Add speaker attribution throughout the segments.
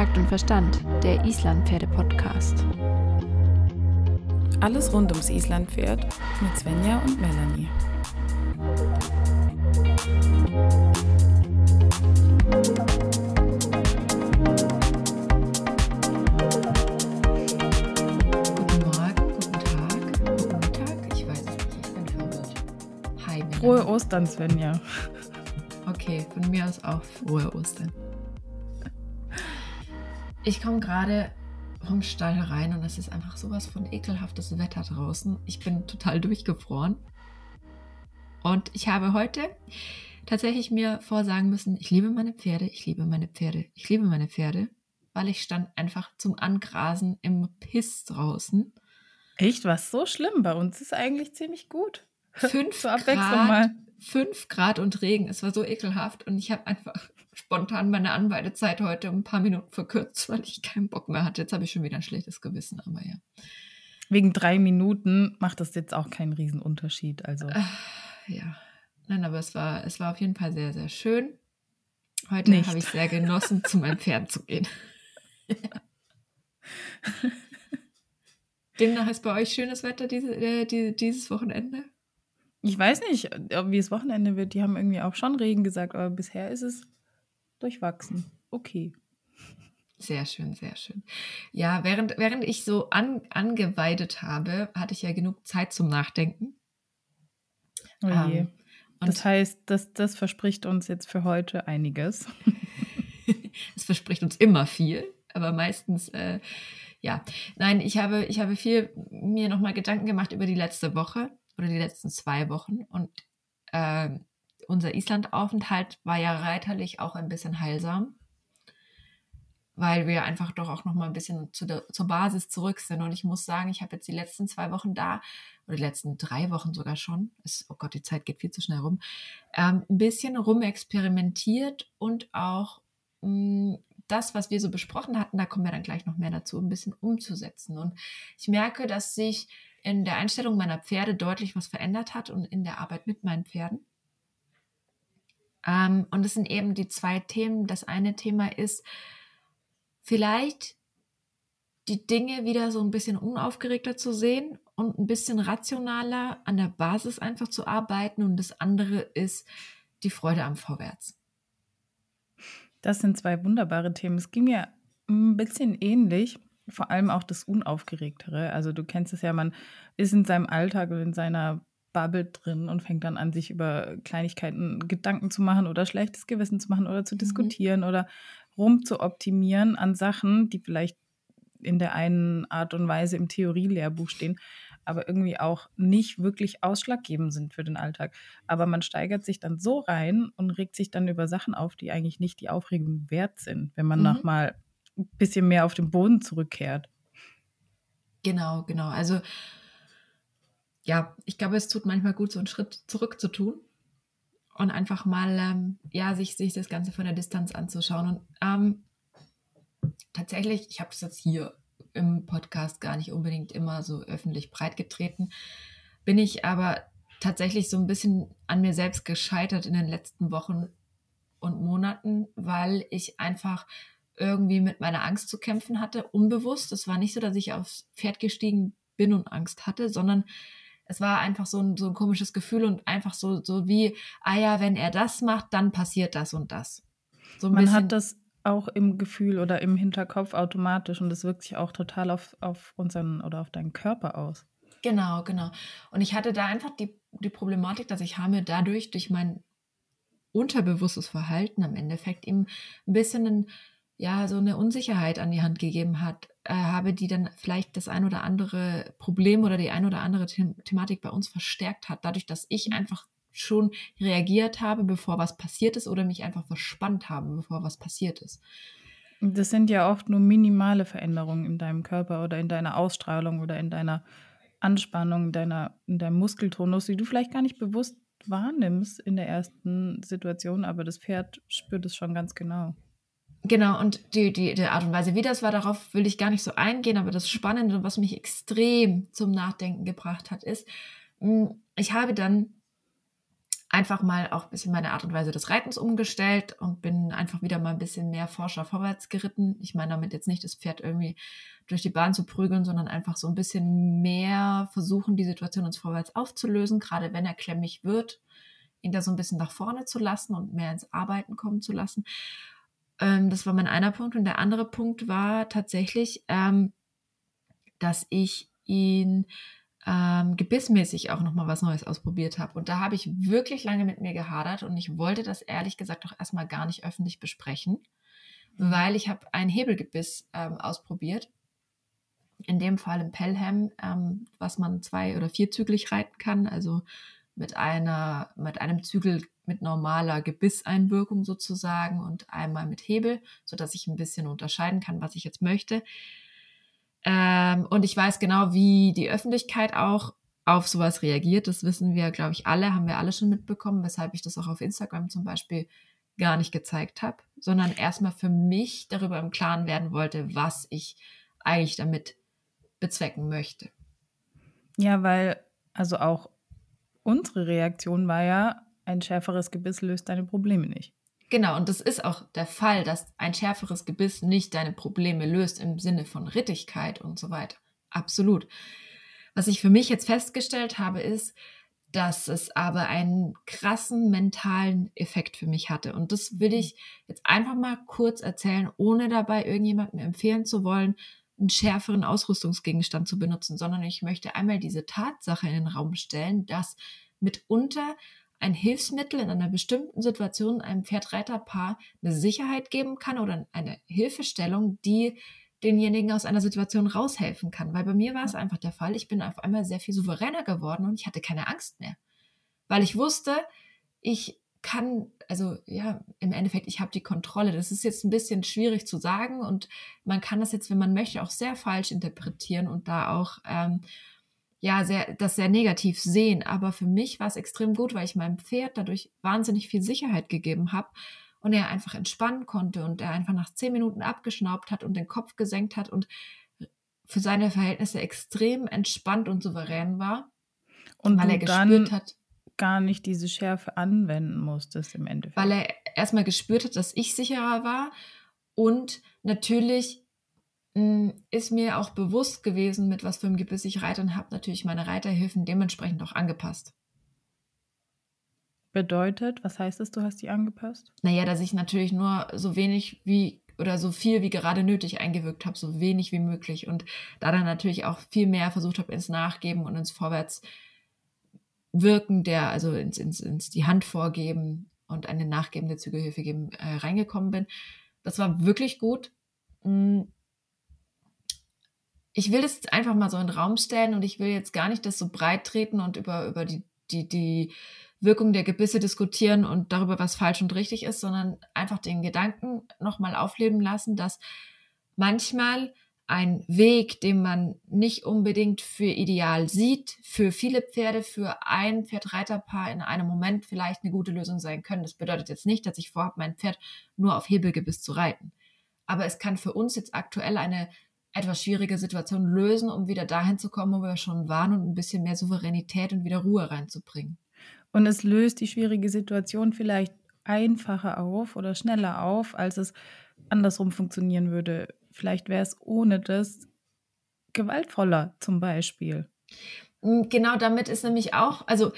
Speaker 1: Takt und Verstand, der Islandpferde-Podcast.
Speaker 2: Alles rund ums Islandpferd mit Svenja und Melanie.
Speaker 3: Guten Morgen, guten Tag, guten Mittag. Ich weiß es nicht, ich bin verwirrt. Hi, Melanie.
Speaker 2: Frohe Ostern, Svenja.
Speaker 3: Okay, von mir aus auch frohe Ostern. Ich komme gerade vom Stall rein und es ist einfach sowas von ekelhaftes Wetter draußen. Ich bin total durchgefroren. Und ich habe heute tatsächlich mir vorsagen müssen, ich liebe meine Pferde, ich liebe meine Pferde, ich liebe meine Pferde, weil ich stand einfach zum Angrasen im Piss draußen.
Speaker 2: Echt, was so schlimm? Bei uns ist eigentlich ziemlich gut.
Speaker 3: Fünf Grad,
Speaker 2: mal.
Speaker 3: fünf Grad und Regen. Es war so ekelhaft und ich habe einfach spontan meine Anweidezeit heute um ein paar Minuten verkürzt, weil ich keinen Bock mehr hatte. Jetzt habe ich schon wieder ein schlechtes Gewissen, aber ja.
Speaker 2: Wegen drei Minuten macht das jetzt auch keinen Riesenunterschied. Also
Speaker 3: Ah, Ja. Nein, aber es war, es war auf jeden Fall sehr, sehr schön. Heute habe ich sehr genossen, zu meinem Pferd zu gehen. Demnach ist bei euch schönes Wetter diese, äh, die, dieses Wochenende.
Speaker 2: ich weiß nicht, wie es Wochenende wird. Die haben irgendwie auch schon Regen gesagt, aber bisher ist es durchwachsen. Okay.
Speaker 3: Sehr schön, sehr schön. Ja, während, während ich so an, angeweidet habe, hatte ich ja genug Zeit zum Nachdenken.
Speaker 2: Oh je.
Speaker 3: Ähm, und
Speaker 2: das heißt, das, das verspricht uns jetzt für heute einiges.
Speaker 3: es verspricht uns immer viel, aber meistens, äh, ja. Nein, ich habe, ich habe viel mir nochmal Gedanken gemacht über die letzte Woche oder die letzten zwei Wochen und äh, unser Islandaufenthalt war ja reiterlich auch ein bisschen heilsam, weil wir einfach doch auch nochmal ein bisschen zu der, zur Basis zurück sind. Und ich muss sagen, ich habe jetzt die letzten zwei Wochen da, oder die letzten drei Wochen sogar schon, ist, oh Gott, die Zeit geht viel zu schnell rum, ähm, ein bisschen rumexperimentiert und auch mh, das, was wir so besprochen hatten, da kommen wir dann gleich noch mehr dazu, ein bisschen umzusetzen. Und ich merke, dass sich in der Einstellung meiner Pferde deutlich was verändert hat und in der Arbeit mit meinen Pferden. Ähm, und es sind eben die zwei Themen. Das eine Thema ist vielleicht die Dinge wieder so ein bisschen unaufgeregter zu sehen und ein bisschen rationaler an der Basis einfach zu arbeiten. Und das andere ist die Freude am Vorwärts.
Speaker 2: Das sind zwei wunderbare Themen. Es ging mir ein bisschen ähnlich, vor allem auch das Unaufgeregtere. Also du kennst es ja, man ist in seinem Alltag und in seiner Bubble drin und fängt dann an, sich über Kleinigkeiten Gedanken zu machen oder schlechtes Gewissen zu machen oder zu
Speaker 3: Mhm.
Speaker 2: diskutieren oder rum zu optimieren an Sachen, die vielleicht in der einen Art und Weise im Theorielehrbuch stehen, aber irgendwie auch nicht wirklich ausschlaggebend sind für den Alltag. Aber man steigert sich dann so rein und regt sich dann über Sachen auf, die eigentlich nicht die Aufregung wert sind, wenn man
Speaker 3: Mhm.
Speaker 2: nochmal ein bisschen mehr auf den Boden zurückkehrt.
Speaker 3: Genau, genau. Also ja, ich glaube, es tut manchmal gut, so einen Schritt zurück zu tun und einfach mal, ähm, ja, sich, sich das Ganze von der Distanz anzuschauen. Und ähm, tatsächlich, ich habe das jetzt hier im Podcast gar nicht unbedingt immer so öffentlich breitgetreten, bin ich aber tatsächlich so ein bisschen an mir selbst gescheitert in den letzten Wochen und Monaten, weil ich einfach irgendwie mit meiner Angst zu kämpfen hatte, unbewusst. Es war nicht so, dass ich aufs Pferd gestiegen bin und Angst hatte, sondern es war einfach so ein, so ein komisches Gefühl und einfach so, so wie, ah ja, wenn er das macht, dann passiert das und das. So
Speaker 2: Man
Speaker 3: bisschen,
Speaker 2: hat das auch im Gefühl oder im Hinterkopf automatisch und das wirkt sich auch total auf, auf unseren oder auf deinen Körper aus.
Speaker 3: Genau, genau. Und ich hatte da einfach die, die Problematik, dass ich habe dadurch, durch mein unterbewusstes Verhalten am Endeffekt ihm ein bisschen ein, ja, so eine Unsicherheit an die Hand gegeben hat, äh, habe die dann vielleicht das ein oder andere Problem oder die ein oder andere The Thematik bei uns verstärkt hat, dadurch, dass ich einfach schon reagiert habe, bevor was passiert ist oder mich einfach verspannt habe, bevor was passiert ist.
Speaker 2: Das sind ja oft nur minimale Veränderungen in deinem Körper oder in deiner Ausstrahlung oder in deiner Anspannung, in, deiner, in deinem Muskeltonus, die du vielleicht gar nicht bewusst wahrnimmst in der ersten Situation, aber das Pferd spürt es schon ganz genau.
Speaker 3: Genau, und die, die, die Art und Weise, wie das war, darauf will ich gar nicht so eingehen, aber das Spannende was mich extrem zum Nachdenken gebracht hat, ist, mh, ich habe dann einfach mal auch ein bisschen meine Art und Weise des Reitens umgestellt und bin einfach wieder mal ein bisschen mehr forscher vorwärts geritten. Ich meine damit jetzt nicht das Pferd irgendwie durch die Bahn zu prügeln, sondern einfach so ein bisschen mehr versuchen, die Situation uns vorwärts aufzulösen, gerade wenn er klemmig wird, ihn da so ein bisschen nach vorne zu lassen und mehr ins Arbeiten kommen zu lassen. Ähm, das war mein einer Punkt. Und der andere Punkt war tatsächlich, ähm, dass ich ihn ähm, gebissmäßig auch nochmal was Neues ausprobiert habe. Und da habe ich wirklich lange mit mir gehadert und ich wollte das ehrlich gesagt auch erstmal gar nicht öffentlich besprechen, mhm. weil ich habe ein Hebelgebiss ähm, ausprobiert. In dem Fall im Pelham, ähm, was man zwei- oder vierzüglich reiten kann, also mit einer, mit einem Zügel mit normaler Gebisseinwirkung sozusagen und einmal mit Hebel, sodass ich ein bisschen unterscheiden kann, was ich jetzt möchte. Ähm, und ich weiß genau, wie die Öffentlichkeit auch auf sowas reagiert. Das wissen wir, glaube ich, alle, haben wir alle schon mitbekommen, weshalb ich das auch auf Instagram zum Beispiel gar nicht gezeigt habe, sondern erstmal für mich darüber im Klaren werden wollte, was ich eigentlich damit bezwecken möchte.
Speaker 2: Ja, weil also auch unsere Reaktion war ja, ein schärferes Gebiss löst deine Probleme nicht.
Speaker 3: Genau, und das ist auch der Fall, dass ein schärferes Gebiss nicht deine Probleme löst im Sinne von Rittigkeit und so weiter. Absolut. Was ich für mich jetzt festgestellt habe, ist, dass es aber einen krassen mentalen Effekt für mich hatte. Und das will ich jetzt einfach mal kurz erzählen, ohne dabei irgendjemandem empfehlen zu wollen, einen schärferen Ausrüstungsgegenstand zu benutzen, sondern ich möchte einmal diese Tatsache in den Raum stellen, dass mitunter ein Hilfsmittel in einer bestimmten Situation einem Pferdreiterpaar eine Sicherheit geben kann oder eine Hilfestellung, die denjenigen aus einer Situation raushelfen kann. Weil bei mir war es einfach der Fall, ich bin auf einmal sehr viel souveräner geworden und ich hatte keine Angst mehr. Weil ich wusste, ich kann, also ja, im Endeffekt, ich habe die Kontrolle. Das ist jetzt ein bisschen schwierig zu sagen und man kann das jetzt, wenn man möchte, auch sehr falsch interpretieren und da auch ähm, ja, sehr, das sehr negativ sehen. Aber für mich war es extrem gut, weil ich meinem Pferd dadurch wahnsinnig viel Sicherheit gegeben habe und er einfach entspannen konnte und er einfach nach zehn Minuten abgeschnaubt hat und den Kopf gesenkt hat und für seine Verhältnisse extrem entspannt und souverän war.
Speaker 2: Und weil er gespürt hat, gar nicht diese Schärfe anwenden musstest im Endeffekt.
Speaker 3: Weil er erstmal gespürt hat, dass ich sicherer war und natürlich ist mir auch bewusst gewesen, mit was für einem Gebiss ich reite und habe natürlich meine Reiterhilfen dementsprechend auch angepasst.
Speaker 2: Bedeutet, was heißt es, du hast die angepasst?
Speaker 3: Naja, dass ich natürlich nur so wenig wie oder so viel wie gerade nötig eingewirkt habe, so wenig wie möglich und da dann natürlich auch viel mehr versucht habe ins Nachgeben und ins Vorwärtswirken der, also ins, ins, ins die Hand vorgeben und eine nachgebende Zügelhilfe geben äh, reingekommen bin. Das war wirklich gut. Hm, ich will das einfach mal so in den Raum stellen und ich will jetzt gar nicht das so breit treten und über, über die, die, die Wirkung der Gebisse diskutieren und darüber, was falsch und richtig ist, sondern einfach den Gedanken nochmal aufleben lassen, dass manchmal ein Weg, den man nicht unbedingt für ideal sieht, für viele Pferde, für ein Pferdreiterpaar in einem Moment vielleicht eine gute Lösung sein können. Das bedeutet jetzt nicht, dass ich vorhabe, mein Pferd nur auf Hebelgebiss zu reiten. Aber es kann für uns jetzt aktuell eine etwas schwierige Situation lösen, um wieder dahin zu kommen, wo wir schon waren und ein bisschen mehr Souveränität und wieder Ruhe reinzubringen.
Speaker 2: Und es löst die schwierige Situation vielleicht einfacher auf oder schneller auf, als es andersrum funktionieren würde. Vielleicht wäre es ohne das gewaltvoller zum Beispiel.
Speaker 3: Hm, genau damit ist nämlich auch, also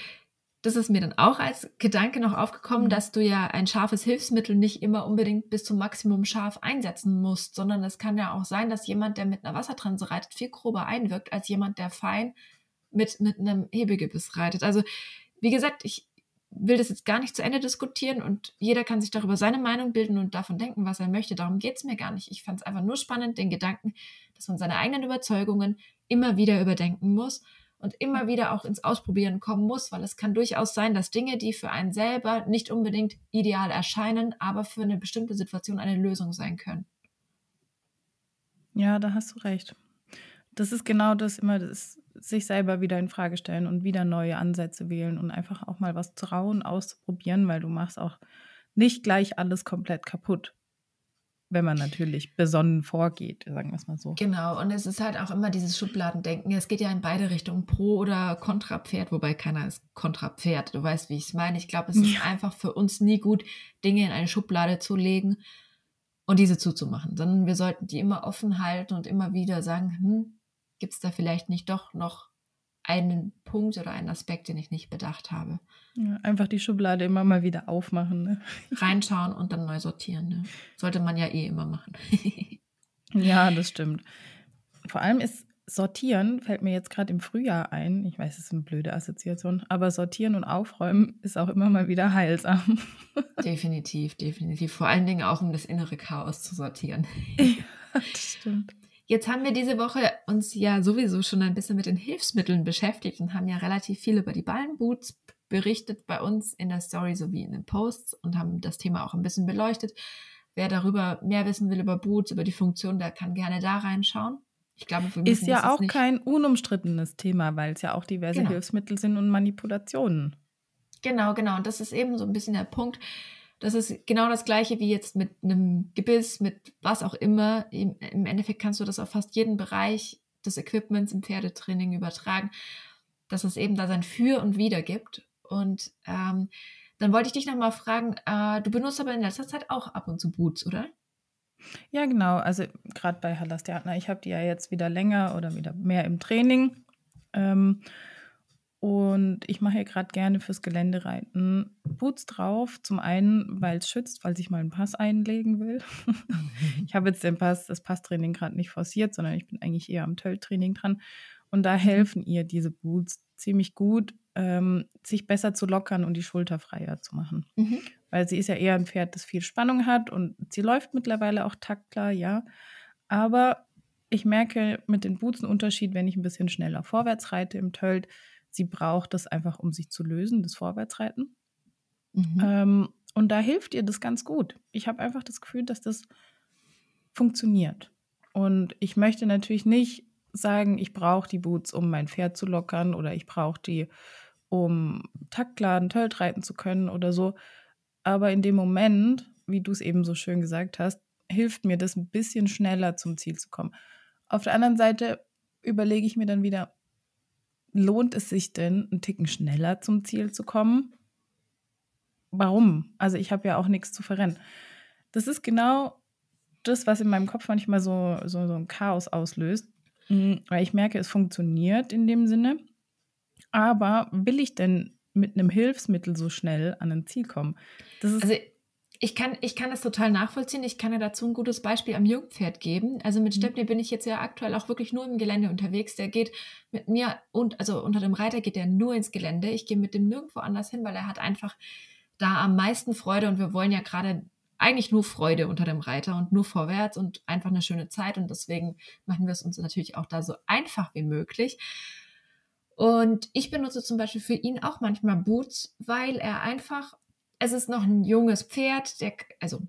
Speaker 3: das ist mir dann auch als Gedanke noch aufgekommen, mhm. dass du ja ein scharfes Hilfsmittel nicht immer unbedingt bis zum Maximum scharf einsetzen musst, sondern es kann ja auch sein, dass jemand, der mit einer Wassertranse reitet, viel grober einwirkt als jemand, der fein mit, mit einem Hebelgebiss reitet. Also, wie gesagt, ich will das jetzt gar nicht zu Ende diskutieren und jeder kann sich darüber seine Meinung bilden und davon denken, was er möchte. Darum geht es mir gar nicht. Ich fand es einfach nur spannend, den Gedanken, dass man seine eigenen Überzeugungen immer wieder überdenken muss und immer wieder auch ins Ausprobieren kommen muss, weil es kann durchaus sein, dass Dinge, die für einen selber nicht unbedingt ideal erscheinen, aber für eine bestimmte Situation eine Lösung sein können.
Speaker 2: Ja, da hast du recht. Das ist genau das immer, das sich selber wieder in Frage stellen und wieder neue Ansätze wählen und einfach auch mal was trauen, auszuprobieren, weil du machst auch nicht gleich alles komplett kaputt. Wenn man natürlich besonnen vorgeht, sagen wir es mal so.
Speaker 3: Genau, und es ist halt auch immer dieses Schubladendenken. Es geht ja in beide Richtungen, pro oder kontra Pferd, wobei keiner ist kontra Pferd. Du weißt, wie ich es meine. Ich glaube, es ist einfach für uns nie gut, Dinge in eine Schublade zu legen und diese zuzumachen, sondern wir sollten die immer offen halten und immer wieder sagen, hm, gibt es da vielleicht nicht doch noch einen Punkt oder einen Aspekt, den ich nicht bedacht habe.
Speaker 2: Ja, einfach die Schublade immer mal wieder aufmachen. Ne?
Speaker 3: Reinschauen und dann neu sortieren. Ne? Sollte man ja eh immer machen.
Speaker 2: ja, das stimmt. Vor allem ist Sortieren, fällt mir jetzt gerade im Frühjahr ein. Ich weiß, es ist eine blöde Assoziation, aber Sortieren und Aufräumen ist auch immer mal wieder heilsam.
Speaker 3: definitiv, definitiv. Vor allen Dingen auch, um das innere Chaos zu sortieren.
Speaker 2: ja, das stimmt.
Speaker 3: Jetzt haben wir diese Woche uns ja sowieso schon ein bisschen mit den Hilfsmitteln beschäftigt und haben ja relativ viel über die Ballenboots berichtet bei uns in der Story sowie in den Posts und haben das Thema auch ein bisschen beleuchtet. Wer darüber mehr wissen will über Boots, über die Funktion, der kann gerne da reinschauen.
Speaker 2: Ich glaube, für ist ja auch kein unumstrittenes Thema, weil es ja auch diverse genau. Hilfsmittel sind und Manipulationen.
Speaker 3: Genau, genau. Und das ist eben so ein bisschen der Punkt. Das ist genau das gleiche wie jetzt mit einem Gebiss, mit was auch immer. Im, Endeffekt kannst du das auf fast jeden Bereich des Equipments im Pferdetraining übertragen, dass es eben da sein Für und Wider gibt. Und ähm, dann wollte ich dich nochmal fragen, äh, du benutzt aber in letzter Zeit auch ab und zu Boots, oder?
Speaker 2: Ja, genau. Also gerade bei Halastiatna, ich habe die ja jetzt wieder länger oder wieder mehr im Training. Ähm, und ich mache hier gerade gerne fürs Geländereiten Boots drauf. Zum einen, weil es schützt, falls ich mal einen Pass einlegen will. ich habe jetzt den Pass, das Passtraining gerade nicht forciert, sondern ich bin eigentlich eher am Tölltraining dran. Und da helfen ihr diese Boots ziemlich gut, ähm, sich besser zu lockern und die Schulter freier zu machen. Mhm. Weil sie ist ja eher ein Pferd, das viel Spannung hat und sie läuft mittlerweile auch taktklar, ja. Aber ich merke mit den Boots einen Unterschied, wenn ich ein bisschen schneller vorwärts reite im Tölt sie braucht das einfach, um sich zu lösen, das Vorwärtsreiten. Mhm. Ähm, und da hilft ihr das ganz gut. Ich habe einfach das Gefühl, dass das funktioniert. Und ich möchte natürlich nicht sagen, ich brauche die Boots, um mein Pferd zu lockern oder ich brauche die, um taktklar Tölt reiten zu können oder so. Aber in dem Moment, wie du es eben so schön gesagt hast, hilft mir das ein bisschen schneller zum Ziel zu kommen. Auf der anderen Seite überlege ich mir dann wieder, lohnt es sich denn, einen Ticken schneller zum Ziel zu kommen? Warum? Also ich habe ja auch nichts zu verrennen. Das ist genau das, was in meinem Kopf manchmal so, so, so ein Chaos auslöst, mm, weil ich merke, es funktioniert in dem Sinne. Aber will ich denn mit einem Hilfsmittel so schnell an ein Ziel kommen?
Speaker 3: also ich kann, ich kann das total nachvollziehen. Ich kann ja dazu ein gutes Beispiel am Jungpferd geben. Also mit mhm. Stepney bin ich jetzt ja aktuell auch wirklich nur im Gelände unterwegs. Der geht mit mir und, also unter dem Reiter geht er nur ins Gelände. Ich gehe mit dem nirgendwo anders hin, weil er hat einfach da am meisten Freude und wir wollen ja gerade eigentlich nur Freude unter dem Reiter und nur vorwärts und einfach eine schöne Zeit und deswegen machen wir es uns natürlich auch da so einfach wie möglich. Und ich benutze zum Beispiel für ihn auch manchmal Boots, weil er einfach es ist noch ein junges Pferd, der, also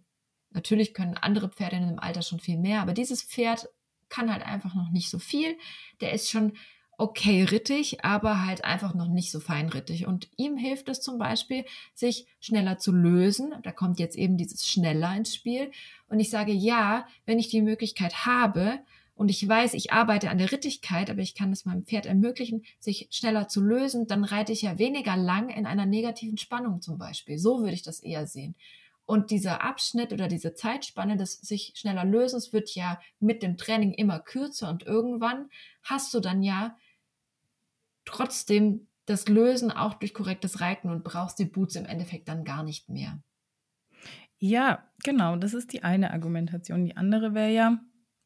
Speaker 3: natürlich können andere Pferde in dem Alter schon viel mehr, aber dieses Pferd kann halt einfach noch nicht so viel. Der ist schon okay rittig, aber halt einfach noch nicht so feinrittig. Und ihm hilft es zum Beispiel, sich schneller zu lösen. Da kommt jetzt eben dieses schneller ins Spiel. Und ich sage, ja, wenn ich die Möglichkeit habe, und ich weiß, ich arbeite an der Rittigkeit, aber ich kann es meinem Pferd ermöglichen, sich schneller zu lösen, dann reite ich ja weniger lang in einer negativen Spannung zum Beispiel. So würde ich das eher sehen. Und dieser Abschnitt oder diese Zeitspanne des sich schneller Lösens wird ja mit dem Training immer kürzer und irgendwann hast du dann ja trotzdem das Lösen auch durch korrektes Reiten und brauchst die Boots im Endeffekt dann gar nicht mehr.
Speaker 2: Ja, genau, das ist die eine Argumentation. Die andere wäre ja,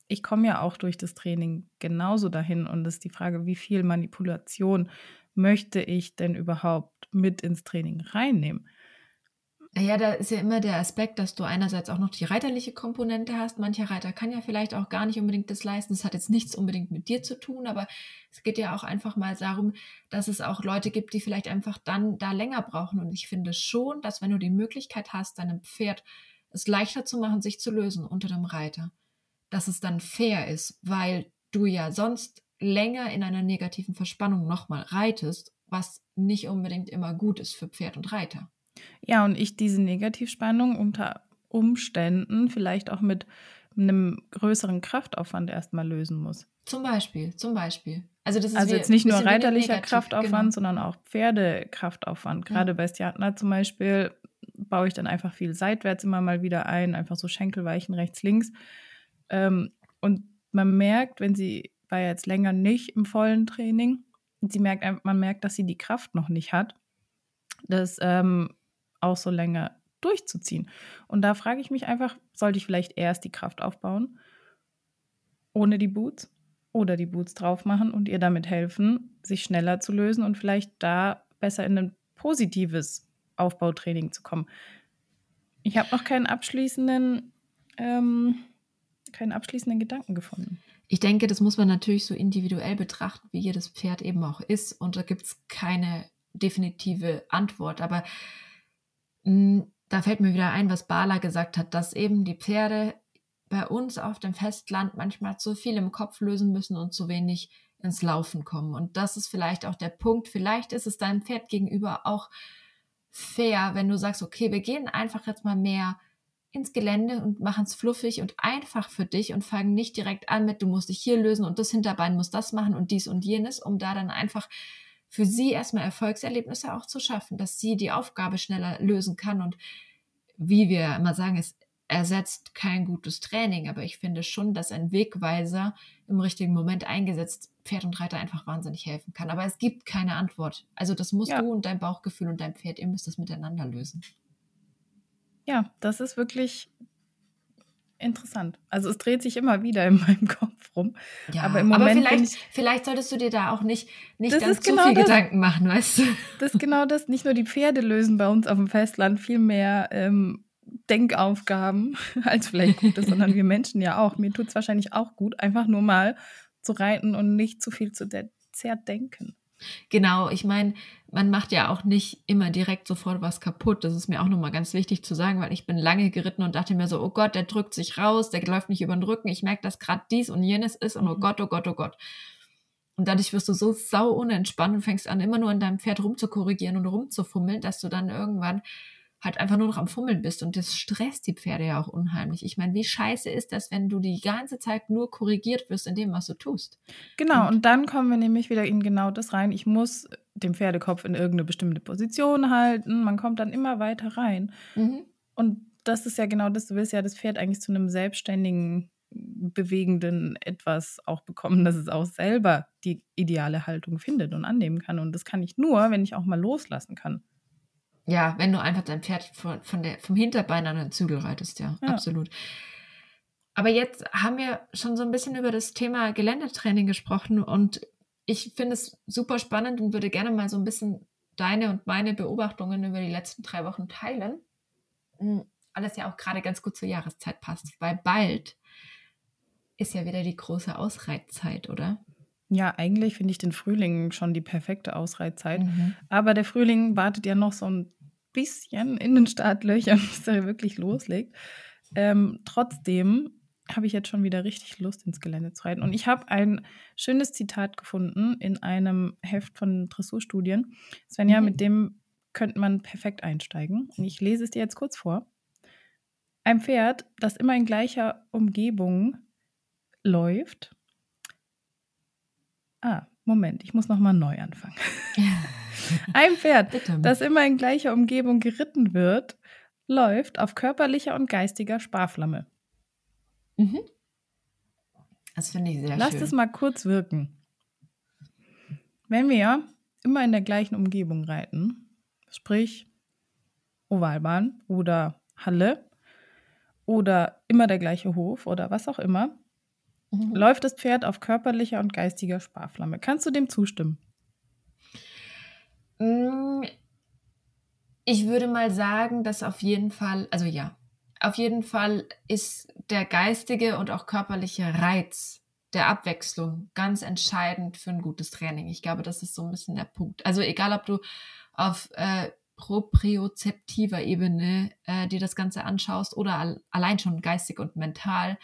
Speaker 2: ich komme ja auch durch das Training genauso dahin und es ist die Frage, wie viel Manipulation möchte ich denn überhaupt mit ins Training reinnehmen?
Speaker 3: Ja, da ist ja immer der Aspekt, dass du einerseits auch noch die reiterliche Komponente hast. Mancher Reiter kann ja vielleicht auch gar nicht unbedingt das leisten. Das hat jetzt nichts unbedingt mit dir zu tun, aber es geht ja auch einfach mal darum, dass es auch Leute gibt, die vielleicht einfach dann da länger brauchen. Und ich finde schon, dass wenn du die Möglichkeit hast, deinem Pferd es leichter zu machen, sich zu lösen unter dem Reiter, dass es dann fair ist, weil du ja sonst länger in einer negativen Verspannung nochmal reitest, was nicht unbedingt immer gut ist für Pferd und Reiter.
Speaker 2: Ja, und ich diese Negativspannung unter Umständen vielleicht auch mit einem größeren Kraftaufwand erstmal lösen muss.
Speaker 3: Zum Beispiel, zum Beispiel. Also, das ist
Speaker 2: Also jetzt nicht nur reiterlicher
Speaker 3: negativ,
Speaker 2: Kraftaufwand,
Speaker 3: genau.
Speaker 2: sondern auch Pferdekraftaufwand. Gerade bei Stjatna zum Beispiel baue ich dann einfach viel seitwärts immer mal wieder ein, einfach so Schenkelweichen rechts, links. Ähm, und man merkt, wenn sie war jetzt länger nicht im vollen Training, sie merkt, man merkt, dass sie die Kraft noch nicht hat, das ähm, auch so länger durchzuziehen. Und da frage ich mich einfach, sollte ich vielleicht erst die Kraft aufbauen, ohne die Boots? oder die Boots drauf machen und ihr damit helfen, sich schneller zu lösen und vielleicht da besser in ein positives Aufbautraining zu kommen. Ich habe noch keinen abschließenden, ähm, keinen abschließenden Gedanken gefunden.
Speaker 3: Ich denke, das muss man natürlich so individuell betrachten, wie jedes Pferd eben auch ist. Und da gibt es keine definitive Antwort. Aber mh, da fällt mir wieder ein, was Bala gesagt hat, dass eben die Pferde bei uns auf dem Festland manchmal zu viel im Kopf lösen müssen und zu wenig ins Laufen kommen. Und das ist vielleicht auch der Punkt. Vielleicht ist es deinem Pferd gegenüber auch fair, wenn du sagst, okay, wir gehen einfach jetzt mal mehr ins Gelände und machen es fluffig und einfach für dich und fangen nicht direkt an mit, du musst dich hier lösen und das Hinterbein muss das machen und dies und jenes, um da dann einfach für sie erstmal Erfolgserlebnisse auch zu schaffen, dass sie die Aufgabe schneller lösen kann und wie wir immer sagen, es ersetzt kein gutes Training, aber ich finde schon, dass ein Wegweiser im richtigen Moment eingesetzt Pferd und Reiter einfach wahnsinnig helfen kann. Aber es gibt keine Antwort. Also das musst
Speaker 2: Ja.
Speaker 3: du und dein Bauchgefühl und dein Pferd, ihr müsst das miteinander lösen.
Speaker 2: Ja, das ist wirklich interessant. Also es dreht sich immer wieder in meinem Kopf rum.
Speaker 3: Ja,
Speaker 2: Aber im Moment bin
Speaker 3: vielleicht,
Speaker 2: ich-
Speaker 3: vielleicht solltest du dir da auch nicht, nicht ganz zu
Speaker 2: genau
Speaker 3: viel
Speaker 2: das.
Speaker 3: Gedanken machen, weißt du?
Speaker 2: Das ist genau das. Nicht nur die Pferde lösen bei uns auf dem Festland viel mehr ähm, Denkaufgaben als vielleicht Gutes, sondern wir Menschen ja auch. Mir tut es wahrscheinlich auch gut, einfach nur mal zu reiten und nicht zu viel zu de- zerdenken.
Speaker 3: Genau, ich meine, man macht ja auch nicht immer direkt sofort was kaputt. Das ist mir auch nochmal ganz wichtig zu sagen, weil ich bin lange geritten und dachte mir so, oh Gott, der drückt sich raus, der läuft nicht über den Rücken. Ich merke, dass gerade dies und jenes ist und oh
Speaker 2: Mhm.
Speaker 3: Gott, oh Gott, oh Gott. Und dadurch wirst du so sau unentspannt und fängst an, immer nur an deinem Pferd rumzukorrigieren und rumzufummeln, dass du dann irgendwann halt einfach nur noch am Fummeln bist. Und das stresst die Pferde ja auch unheimlich. Ich meine, wie scheiße ist das, wenn du die ganze Zeit nur korrigiert wirst in dem, was du tust?
Speaker 2: Genau,
Speaker 3: Und-
Speaker 2: und dann kommen wir nämlich wieder in genau das rein. Ich muss den Pferdekopf in irgendeine bestimmte Position halten. Man kommt dann immer weiter rein.
Speaker 3: Mhm.
Speaker 2: Und das ist ja genau das, du willst ja das Pferd eigentlich zu einem selbstständigen, bewegenden etwas auch bekommen, dass es auch selber die ideale Haltung findet und annehmen kann. Und das kann ich nur, wenn ich auch mal loslassen kann.
Speaker 3: Ja, wenn du einfach dein Pferd von, von der, vom Hinterbein an den Zügel reitest, ja,
Speaker 2: Ja.
Speaker 3: absolut. Aber jetzt haben wir schon so ein bisschen über das Thema Geländetraining gesprochen und ich finde es super spannend und würde gerne mal so ein bisschen deine und meine Beobachtungen über die letzten drei Wochen teilen. Mm, Alles ja auch gerade ganz gut zur Jahreszeit passt, weil bald ist ja wieder die große Ausreitzeit, oder?
Speaker 2: Ja, eigentlich finde ich den Frühling schon die perfekte Ausreitzeit.
Speaker 3: Mhm.
Speaker 2: Aber der Frühling wartet ja noch so ein bisschen in den Startlöchern, bis er wirklich loslegt. Ähm, trotzdem habe ich jetzt schon wieder richtig Lust, ins Gelände zu reiten. Und ich habe ein schönes Zitat gefunden in einem Heft von Dressurstudien. Svenja,
Speaker 3: Mhm.
Speaker 2: mit dem könnte man perfekt einsteigen. Und ich lese es dir jetzt kurz vor. Ein Pferd, das immer in gleicher Umgebung läuft. Ah, Moment, ich muss noch mal neu anfangen. Ein Pferd,
Speaker 3: Bitte.
Speaker 2: das immer in gleicher Umgebung geritten wird, läuft auf körperlicher und geistiger Sparflamme.
Speaker 3: Mhm. Das finde ich sehr
Speaker 2: Lass
Speaker 3: schön.
Speaker 2: es mal kurz wirken. Wenn wir immer in der gleichen Umgebung reiten, sprich Ovalbahn oder Halle oder immer der gleiche Hof oder was auch immer,
Speaker 3: Mhm.
Speaker 2: läuft das Pferd auf körperlicher und geistiger Sparflamme. Kannst du dem zustimmen?
Speaker 3: Mm, Ich würde mal sagen, dass auf jeden Fall, also ja, auf jeden Fall ist der geistige und auch körperliche Reiz der Abwechslung ganz entscheidend für ein gutes Training. Ich glaube, das ist so ein bisschen der Punkt. Also egal, ob du auf äh, propriozeptiver Ebene äh, dir das Ganze anschaust oder al allein schon geistig und mental,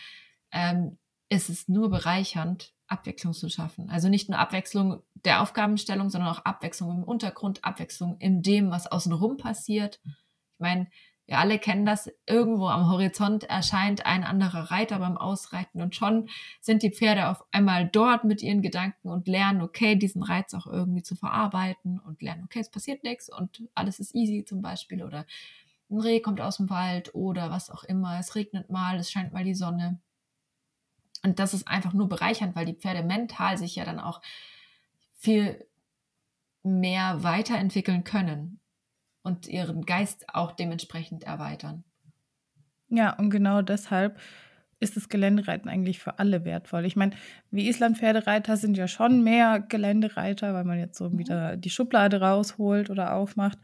Speaker 3: ähm, ist es nur bereichernd, Abwechslung zu schaffen. Also nicht nur Abwechslung der Aufgabenstellung, sondern auch Abwechslung im Untergrund, Abwechslung in dem, was außenrum passiert. Ich meine, Wir alle kennen das, irgendwo am Horizont erscheint ein anderer Reiter beim Ausreiten und schon sind die Pferde auf einmal dort mit ihren Gedanken und lernen, okay, diesen Reiz auch irgendwie zu verarbeiten und lernen, okay, es passiert nichts und alles ist easy zum Beispiel oder ein Reh kommt aus dem Wald oder was auch immer, es regnet mal, es scheint mal die Sonne. Und das ist einfach nur bereichernd, weil die Pferde mental sich ja dann auch viel mehr weiterentwickeln können und ihren Geist auch dementsprechend erweitern.
Speaker 2: Ja, und genau deshalb ist das Geländereiten eigentlich für alle wertvoll. Ich meine, wie Island-Pferdereiter sind ja schon mehr Geländereiter, weil man jetzt so mhm. wieder die Schublade rausholt oder aufmacht.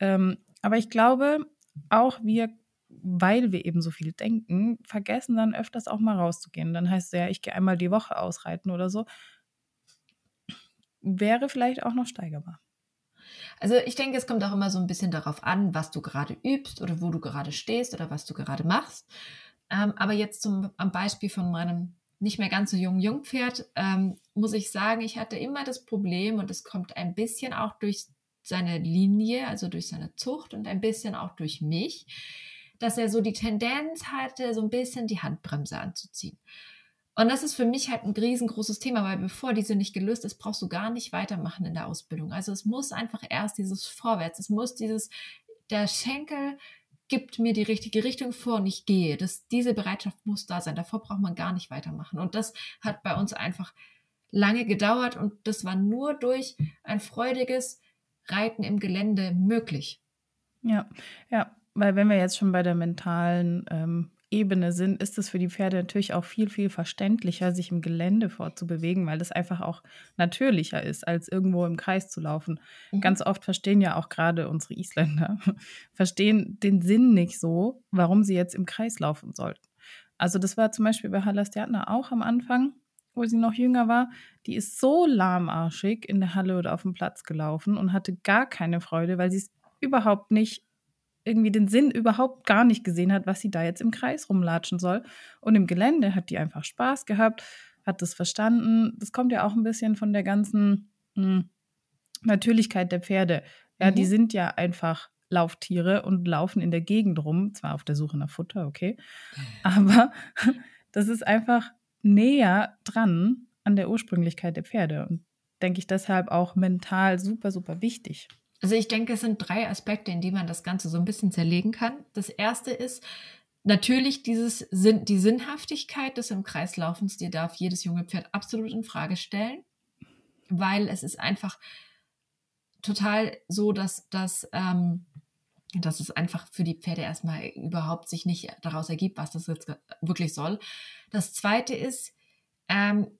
Speaker 2: Ähm, aber ich glaube, auch wir, weil wir eben so viel denken, vergessen dann öfters auch mal rauszugehen. Dann heißt es ja, ich gehe einmal die Woche ausreiten oder so. Wäre vielleicht auch noch steigerbar.
Speaker 3: Also ich denke, es kommt auch immer so ein bisschen darauf an, was du gerade übst oder wo du gerade stehst oder was du gerade machst. Ähm, aber jetzt zum, am Beispiel von meinem nicht mehr ganz so jungen Jungpferd ähm, muss ich sagen, ich hatte immer das Problem und es kommt ein bisschen auch durch seine Linie, also durch seine Zucht und ein bisschen auch durch mich, dass er so die Tendenz hatte, so ein bisschen die Handbremse anzuziehen. Und das ist für mich halt ein riesengroßes Thema, weil bevor diese nicht gelöst ist, brauchst du gar nicht weitermachen in der Ausbildung. Also es muss einfach erst dieses Vorwärts, es muss dieses, der Schenkel gibt mir die richtige Richtung vor und ich gehe. Das, diese Bereitschaft muss da sein. Davor braucht man gar nicht weitermachen. Und das hat bei uns einfach lange gedauert und das war nur durch ein freudiges Reiten im Gelände möglich.
Speaker 2: Ja, ja, weil wenn wir jetzt schon bei der mentalen ähm, Ebene sind, ist es für die Pferde natürlich auch viel, viel verständlicher, sich im Gelände fortzubewegen, weil das einfach auch natürlicher ist, als irgendwo im Kreis zu laufen. Mhm. Ganz oft verstehen ja auch gerade unsere Isländer, verstehen den Sinn nicht so, warum sie jetzt im Kreis laufen sollten. Also das war zum Beispiel bei Halastiatna auch am Anfang, wo sie noch jünger war. Die ist so lahmarschig in der Halle oder auf dem Platz gelaufen und hatte gar keine Freude, weil sie es überhaupt nicht irgendwie den Sinn überhaupt gar nicht gesehen hat, was sie da jetzt im Kreis rumlatschen soll. Und im Gelände hat die einfach Spaß gehabt, hat das verstanden. Das kommt ja auch ein bisschen von der ganzen mh, hm, Natürlichkeit der Pferde. Ja, mhm. die sind ja einfach Lauftiere und laufen in der Gegend rum, zwar auf der Suche nach Futter, okay, aber das ist einfach näher dran an der Ursprünglichkeit der Pferde und denke ich deshalb auch mental super, super wichtig.
Speaker 3: Also ich denke, es sind drei Aspekte, in die man das Ganze so ein bisschen zerlegen kann. Das erste ist natürlich dieses Sinn, die Sinnhaftigkeit des im Kreislaufens, die darf jedes junge Pferd absolut in Frage stellen, weil es ist einfach total so, dass, dass, ähm, dass es einfach für die Pferde erstmal überhaupt sich nicht daraus ergibt, was das jetzt wirklich soll. Das zweite ist, ähm,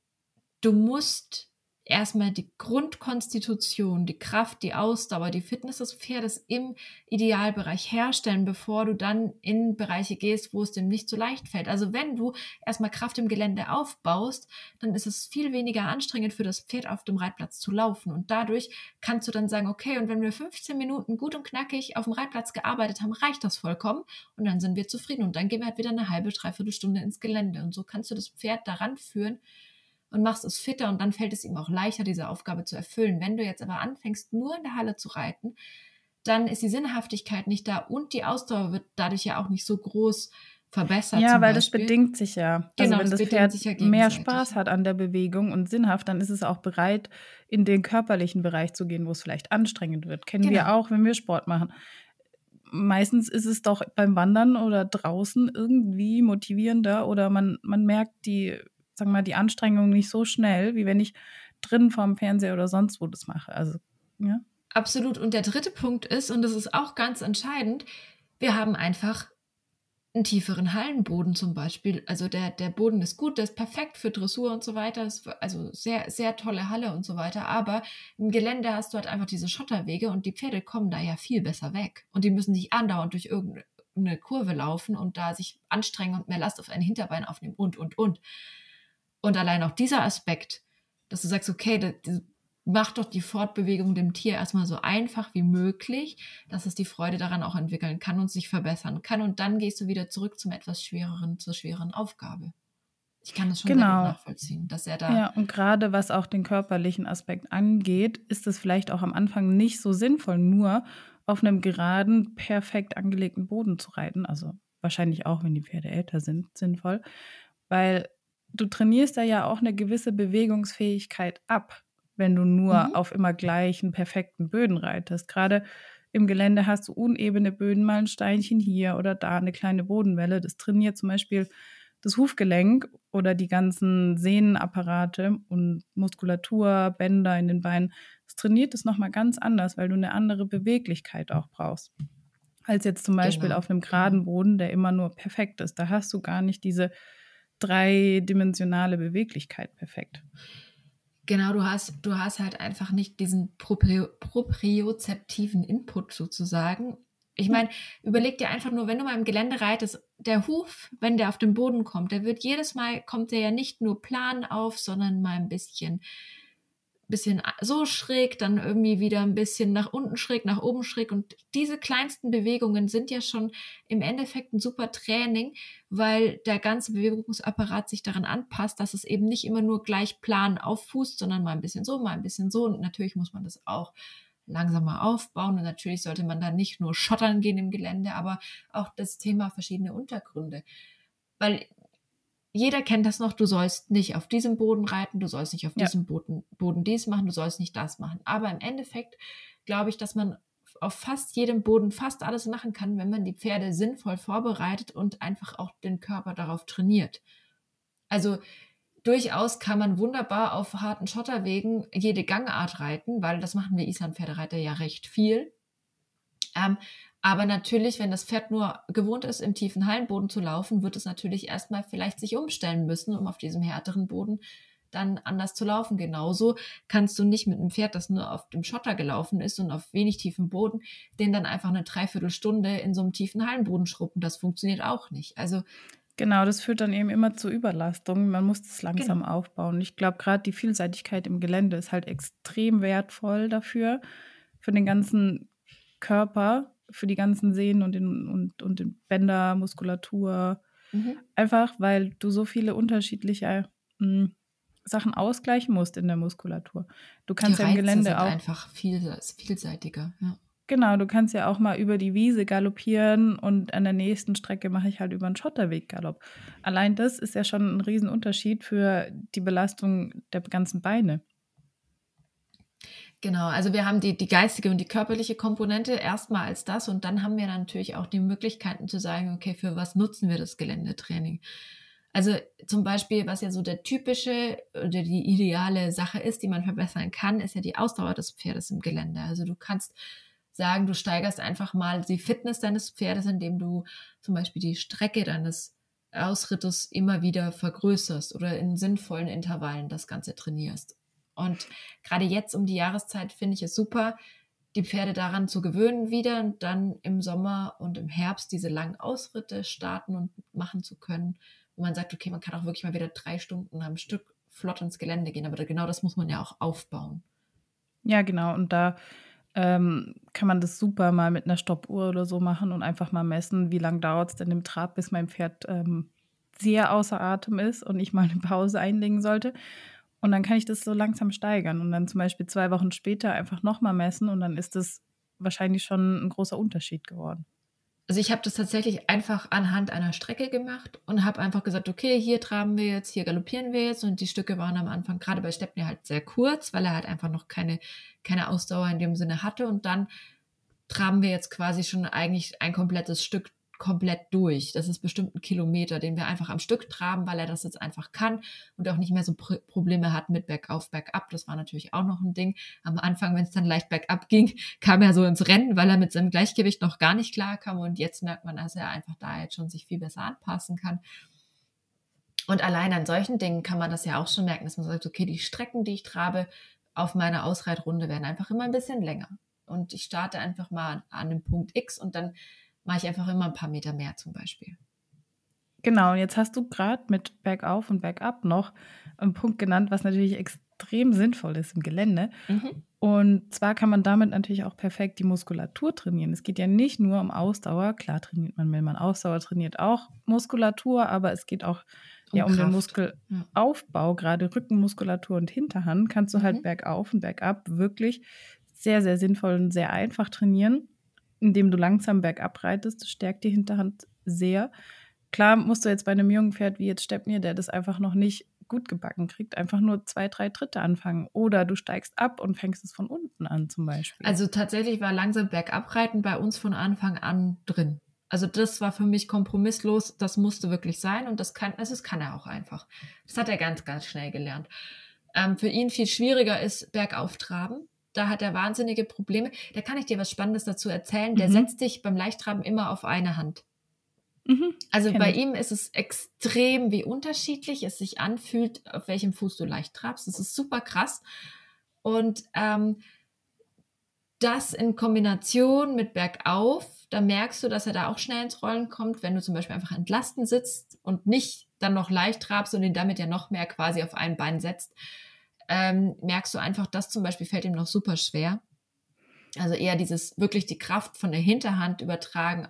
Speaker 3: du musst erstmal die Grundkonstitution, die Kraft, die Ausdauer, die Fitness des Pferdes im Idealbereich herstellen, bevor du dann in Bereiche gehst, wo es dem nicht so leicht fällt. Also wenn du erstmal Kraft im Gelände aufbaust, dann ist es viel weniger anstrengend für das Pferd auf dem Reitplatz zu laufen. Und dadurch kannst du dann sagen, okay, und wenn wir 15 Minuten gut und knackig auf dem Reitplatz gearbeitet haben, reicht das vollkommen und dann sind wir zufrieden. Und dann gehen wir halt wieder eine halbe, dreiviertel Stunde ins Gelände. Und so kannst du das Pferd daran führen, und machst es fitter und dann fällt es ihm auch leichter, diese Aufgabe zu erfüllen. Wenn du jetzt aber anfängst, nur in der Halle zu reiten, dann ist die Sinnhaftigkeit nicht da und die Ausdauer wird dadurch ja auch nicht so groß verbessert.
Speaker 2: Ja, weil Beispiel. das bedingt sich ja. Also genau, wenn das, das Pferd ja mehr Spaß hat an der Bewegung und sinnhaft, dann ist es auch bereit, in den körperlichen Bereich zu gehen, wo es vielleicht anstrengend wird. Kennen genau. wir auch, wenn wir Sport machen. Meistens ist es doch beim Wandern oder draußen irgendwie motivierender oder man, man merkt die sagen wir mal, die Anstrengung nicht so schnell, wie wenn ich drin vorm Fernseher oder sonst wo das mache. Also, ja.
Speaker 3: Absolut. Und der dritte Punkt ist, und das ist auch ganz entscheidend, wir haben einfach einen tieferen Hallenboden zum Beispiel. Also der, der Boden ist gut, der ist perfekt für Dressur und so weiter. also sehr, sehr tolle Halle und so weiter. Aber im Gelände hast du halt einfach diese Schotterwege und die Pferde kommen da ja viel besser weg. Und die müssen nicht andauernd durch irgendeine Kurve laufen und da sich anstrengen und mehr Last auf ein Hinterbein aufnehmen und, und, und. Und allein auch dieser Aspekt, dass du sagst, okay, das, das, mach doch die Fortbewegung dem Tier erstmal so einfach wie möglich, dass es die Freude daran auch entwickeln kann und sich verbessern kann. Und dann gehst du wieder zurück zum etwas schwereren, zur schwereren Aufgabe. Ich kann das schon genau. nachvollziehen, dass er da.
Speaker 2: Ja, und gerade was auch den körperlichen Aspekt angeht, ist es vielleicht auch am Anfang nicht so sinnvoll, nur auf einem geraden, perfekt angelegten Boden zu reiten. Also wahrscheinlich auch, wenn die Pferde älter sind, sinnvoll. Weil du trainierst da ja auch eine gewisse Bewegungsfähigkeit ab, wenn du nur mhm. auf immer gleichen, perfekten Böden reitest. Gerade im Gelände hast du unebene Böden, mal ein Steinchen hier oder da, eine kleine Bodenwelle. Das trainiert zum Beispiel das Hufgelenk oder die ganzen Sehnenapparate und Muskulatur, Bänder in den Beinen. Das trainiert es nochmal ganz anders, weil du eine andere Beweglichkeit auch brauchst. Als jetzt zum Beispiel genau. auf einem geraden Boden, der immer nur perfekt ist. Da hast du gar nicht diese dreidimensionale Beweglichkeit perfekt.
Speaker 3: Genau, du hast, du hast halt einfach nicht diesen propriozeptiven Input sozusagen. Ich meine, überleg dir einfach nur, wenn du mal im Gelände reitest, der Huf, wenn der auf den Boden kommt, der wird jedes Mal, kommt der ja nicht nur plan auf, sondern mal ein bisschen bisschen so schräg, dann irgendwie wieder ein bisschen nach unten schräg, nach oben schräg. Und diese kleinsten Bewegungen sind ja schon im Endeffekt ein super Training, weil der ganze Bewegungsapparat sich daran anpasst, dass es eben nicht immer nur gleich plan auffußt, sondern mal ein bisschen so, mal ein bisschen so. Und natürlich muss man das auch langsamer aufbauen. Und natürlich sollte man da nicht nur schottern gehen im Gelände, aber auch das Thema verschiedene Untergründe. Weil jeder kennt das noch, du sollst nicht auf diesem Boden reiten, du sollst nicht auf ja. diesem Boden, Boden dies machen, du sollst nicht das machen. Aber im Endeffekt glaube ich, dass man auf fast jedem Boden fast alles machen kann, wenn man die Pferde sinnvoll vorbereitet und einfach auch den Körper darauf trainiert. Also durchaus kann man wunderbar auf harten Schotterwegen jede Gangart reiten, weil das machen wir Islandpferdereiter ja recht viel. Ähm, aber natürlich, wenn das Pferd nur gewohnt ist, im tiefen Hallenboden zu laufen, wird es natürlich erstmal vielleicht sich umstellen müssen, um auf diesem härteren Boden dann anders zu laufen. Genauso kannst du nicht mit einem Pferd, das nur auf dem Schotter gelaufen ist und auf wenig tiefem Boden, den dann einfach eine Dreiviertelstunde in so einem tiefen Hallenboden schrubben. Das funktioniert auch nicht. Also
Speaker 2: Genau, das führt dann eben immer zu Überlastung. Man muss das langsam genau. aufbauen. Ich glaube, gerade die Vielseitigkeit im Gelände ist halt extrem wertvoll dafür, für den ganzen Körper für die ganzen Sehnen und den, und, und den Bänder, Muskulatur. Mhm. Einfach, weil du so viele unterschiedliche mh, hm, Sachen ausgleichen musst in der Muskulatur. Du kannst
Speaker 3: die
Speaker 2: ja im Gelände
Speaker 3: sind
Speaker 2: auch.
Speaker 3: einfach viel, vielseitiger, ja.
Speaker 2: Genau, du kannst ja auch mal über die Wiese galoppieren und an der nächsten Strecke mache ich halt über einen Schotterweg Galopp. Allein das ist ja schon ein Riesenunterschied für die Belastung der ganzen Beine.
Speaker 3: Genau, also wir haben die, die geistige und die körperliche Komponente erstmal als das und dann haben wir natürlich auch die Möglichkeiten zu sagen, okay, für was nutzen wir das Geländetraining? Also zum Beispiel, was ja so der typische oder die ideale Sache ist, die man verbessern kann, ist ja die Ausdauer des Pferdes im Gelände. Also du kannst sagen, du steigerst einfach mal die Fitness deines Pferdes, indem du zum Beispiel die Strecke deines Ausrittes immer wieder vergrößerst oder in sinnvollen Intervallen das Ganze trainierst. Und gerade jetzt um die Jahreszeit finde ich es super, die Pferde daran zu gewöhnen wieder und dann im Sommer und im Herbst diese langen Ausritte starten und machen zu können. Wo man sagt, okay, man kann auch wirklich mal wieder drei Stunden am Stück flott ins Gelände gehen, aber genau das muss man ja auch aufbauen.
Speaker 2: Ja, genau. Und da ähm, kann man das super mal mit einer Stoppuhr oder so machen und einfach mal messen, wie lange dauert es denn im Trab, bis mein Pferd ähm, sehr außer Atem ist und ich mal eine Pause einlegen sollte. Und dann kann ich das so langsam steigern und dann zum Beispiel zwei Wochen später einfach nochmal messen und dann ist das wahrscheinlich schon ein großer Unterschied geworden.
Speaker 3: Also ich habe das tatsächlich einfach anhand einer Strecke gemacht und habe einfach gesagt, okay, hier traben wir jetzt, hier galoppieren wir jetzt und die Stücke waren am Anfang gerade bei Stepney halt sehr kurz, weil er halt einfach noch keine, keine Ausdauer in dem Sinne hatte und dann traben wir jetzt quasi schon eigentlich ein komplettes Stück komplett durch. Das ist bestimmt ein Kilometer, den wir einfach am Stück traben, weil er das jetzt einfach kann und auch nicht mehr so Pr Probleme hat mit Bergauf, Bergab. Das war natürlich auch noch ein Ding. Am Anfang, wenn es dann leicht bergab ging, kam er so ins Rennen, weil er mit seinem Gleichgewicht noch gar nicht klar kam. Und jetzt merkt man, dass er einfach da jetzt schon sich viel besser anpassen kann. Und allein an solchen Dingen kann man das ja auch schon merken, dass man sagt, okay, die Strecken, die ich trabe auf meiner Ausreitrunde, werden einfach immer ein bisschen länger. Und ich starte einfach mal an dem Punkt X und dann mache ich einfach immer ein paar Meter mehr zum Beispiel.
Speaker 2: Genau, und jetzt hast du gerade mit Bergauf und Bergab noch einen Punkt genannt, was natürlich extrem sinnvoll ist im Gelände. Mhm. Und zwar kann man damit natürlich auch perfekt die Muskulatur trainieren. Es geht ja nicht nur um Ausdauer. Klar trainiert man, wenn man Ausdauer trainiert, auch Muskulatur, aber es geht auch um, ja, um den Muskelaufbau, gerade Rückenmuskulatur und Hinterhand, kannst du halt mhm. bergauf und bergab wirklich sehr, sehr sinnvoll und sehr einfach trainieren. Indem du langsam bergab reitest. Stärkt die Hinterhand sehr. Klar musst du jetzt bei einem jungen Pferd wie jetzt Steppnir, der das einfach noch nicht gut gebacken kriegt, einfach nur zwei, drei Tritte anfangen. Oder du steigst ab und fängst es von unten an zum Beispiel.
Speaker 3: Also tatsächlich war langsam bergab reiten bei uns von Anfang an drin. Also das war für mich kompromisslos, das musste wirklich sein und das kann, also das kann er auch einfach. Das hat er ganz, ganz schnell gelernt. Ähm, für ihn viel schwieriger ist bergauf traben. Da hat er wahnsinnige Probleme. Da kann ich dir was Spannendes dazu erzählen. Der mhm. setzt sich beim Leichttraben immer auf eine Hand. Mhm, also bei ihm ist es extrem, wie unterschiedlich es sich anfühlt, auf welchem Fuß du leicht trabst. Das ist super krass. Und ähm, das in Kombination mit Bergauf, da merkst du, dass er da auch schnell ins Rollen kommt, wenn du zum Beispiel einfach entlasten sitzt und nicht dann noch leicht trabst und ihn damit ja noch mehr quasi auf ein Bein setzt, ähm, merkst du einfach, das zum Beispiel fällt ihm noch super schwer. Also eher dieses wirklich die Kraft von der Hinterhand übertragen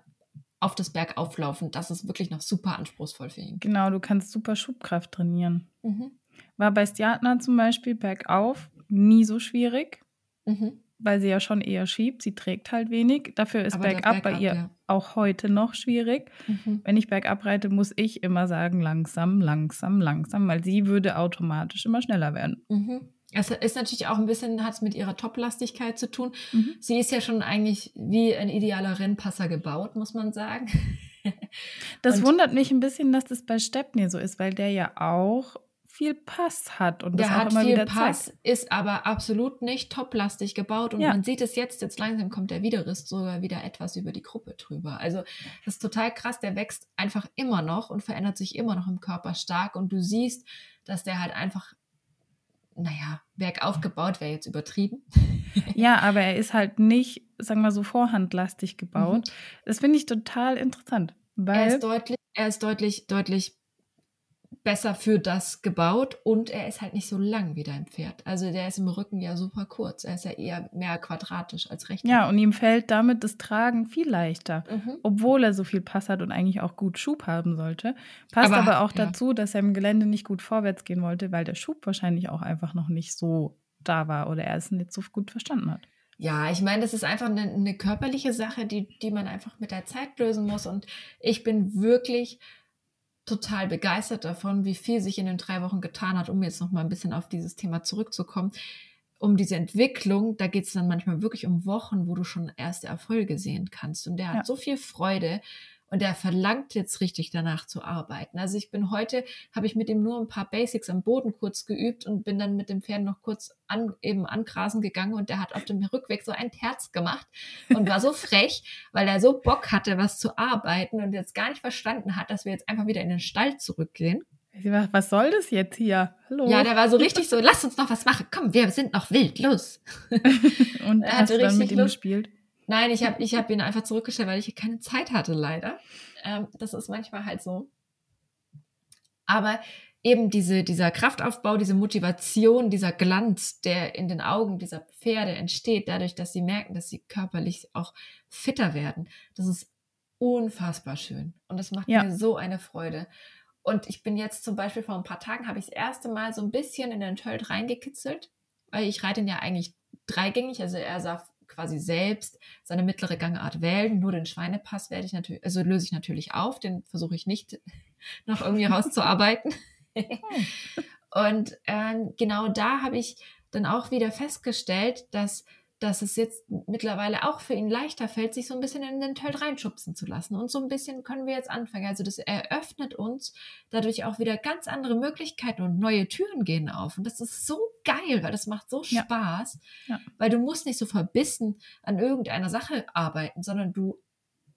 Speaker 3: auf das Bergauflaufen, das ist wirklich noch super anspruchsvoll für ihn.
Speaker 2: Genau, du kannst super Schubkraft trainieren. Mhm. War bei Stjatna zum Beispiel bergauf nie so schwierig, mhm. Weil sie ja schon eher schiebt. Sie trägt halt wenig. Dafür ist bergab, bergab, bei ihr ja. auch heute noch schwierig. Mhm. Wenn ich bergab reite, muss ich immer sagen, langsam, langsam, langsam, weil sie würde automatisch immer schneller werden.
Speaker 3: Mhm. Es ist natürlich auch ein bisschen, hat es mit ihrer Toplastigkeit zu tun. Mhm. Sie ist ja schon eigentlich wie ein idealer Rennpasser gebaut, muss man sagen.
Speaker 2: das und wundert mich ein bisschen, dass das bei Stepney so ist, weil der ja auch viel Pass hat und
Speaker 3: der
Speaker 2: das auch
Speaker 3: hat
Speaker 2: immer
Speaker 3: viel
Speaker 2: wieder
Speaker 3: Pass,
Speaker 2: zeigt.
Speaker 3: ist aber absolut nicht toplastig gebaut und ja. man sieht es jetzt, jetzt langsam kommt der Widerriss sogar wieder etwas über die Gruppe drüber. Also das ist total krass, der wächst einfach immer noch und verändert sich immer noch im Körper stark und du siehst, dass der halt einfach naja, bergauf gebaut wäre jetzt übertrieben.
Speaker 2: ja, aber er ist halt nicht, sagen wir so, vorhandlastig gebaut. Mhm. Das finde ich total interessant. Weil
Speaker 3: er ist deutlich, er ist deutlich, deutlich besser für das gebaut und er ist halt nicht so lang wie dein Pferd. Also der ist im Rücken ja super kurz. Er ist ja eher mehr quadratisch als recht.
Speaker 2: Ja, und ihm fällt damit das Tragen viel leichter, mhm. obwohl er so viel Pass hat und eigentlich auch gut Schub haben sollte. Passt aber, aber auch ja. dazu, dass er im Gelände nicht gut vorwärts gehen wollte, weil der Schub wahrscheinlich auch einfach noch nicht so da war oder er es nicht so gut verstanden hat.
Speaker 3: Ja, ich meine, das ist einfach eine, eine körperliche Sache, die, die man einfach mit der Zeit lösen muss. Und ich bin wirklich total begeistert davon, wie viel sich in den drei Wochen getan hat, um jetzt noch mal ein bisschen auf dieses Thema zurückzukommen. Um diese Entwicklung, da geht es dann manchmal wirklich um Wochen, wo du schon erste Erfolge sehen kannst. Und der hat so viel Freude, und er verlangt jetzt richtig danach zu arbeiten. Also ich bin heute, habe ich mit ihm nur ein paar Basics am Boden kurz geübt und bin dann mit dem Pferd noch kurz an, eben angrasen gegangen und der hat auf dem Rückweg so ein Herz gemacht und war so frech, weil er so Bock hatte, was zu arbeiten und jetzt gar nicht verstanden hat, dass wir jetzt einfach wieder in den Stall zurückgehen.
Speaker 2: Was soll das jetzt hier?
Speaker 3: Hallo. Ja, der war so richtig so, lass uns noch was machen. Komm, wir sind noch wild, los.
Speaker 2: und er hast du dann mit ihm gespielt?
Speaker 3: Nein, ich habe ich hab ihn einfach zurückgestellt, weil ich keine Zeit hatte, leider. Ähm, das ist manchmal halt so. Aber eben diese, dieser Kraftaufbau, diese Motivation, dieser Glanz, der in den Augen dieser Pferde entsteht, dadurch, dass sie merken, dass sie körperlich auch fitter werden, das ist unfassbar schön. Und das macht ja. mir so eine Freude. Und ich bin jetzt zum Beispiel vor ein paar Tagen, habe ich das erste Mal so ein bisschen in den Tölt reingekitzelt, weil ich reite ihn ja eigentlich dreigängig, also er sah quasi selbst seine mittlere Gangart wählen. Nur den Schweinepass werde ich natürlich, also löse ich natürlich auf, den versuche ich nicht noch irgendwie rauszuarbeiten. Und ähm, genau da habe ich dann auch wieder festgestellt, dass dass es jetzt mittlerweile auch für ihn leichter fällt, sich so ein bisschen in den Tölt reinschubsen zu lassen. Und so ein bisschen können wir jetzt anfangen. Also das eröffnet uns dadurch auch wieder ganz andere Möglichkeiten und neue Türen gehen auf. Und das ist so geil, weil das macht so Spaß, ja. Ja. weil du musst nicht so verbissen an irgendeiner Sache arbeiten, sondern du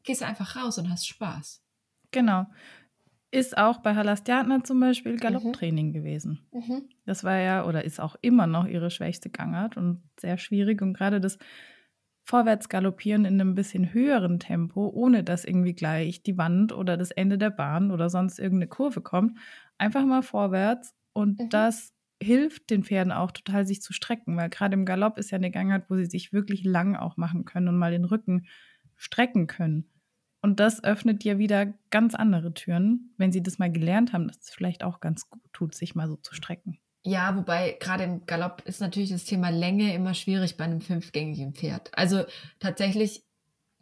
Speaker 3: gehst einfach raus und hast Spaß.
Speaker 2: Genau ist auch bei Halastiatna zum Beispiel Galopptraining mhm. gewesen. Mhm. Das war ja oder ist auch immer noch ihre schwächste Gangart und sehr schwierig. Und gerade das Vorwärtsgaloppieren in einem bisschen höheren Tempo, ohne dass irgendwie gleich die Wand oder das Ende der Bahn oder sonst irgendeine Kurve kommt, einfach mal vorwärts. Und mhm. das hilft den Pferden auch total, sich zu strecken, weil gerade im Galopp ist ja eine Gangart, wo sie sich wirklich lang auch machen können und mal den Rücken strecken können. Und das öffnet dir wieder ganz andere Türen, wenn sie das mal gelernt haben, dass es vielleicht auch ganz gut tut, sich mal so zu strecken.
Speaker 3: Ja, wobei gerade im Galopp ist natürlich das Thema Länge immer schwierig bei einem fünfgängigen Pferd. Also tatsächlich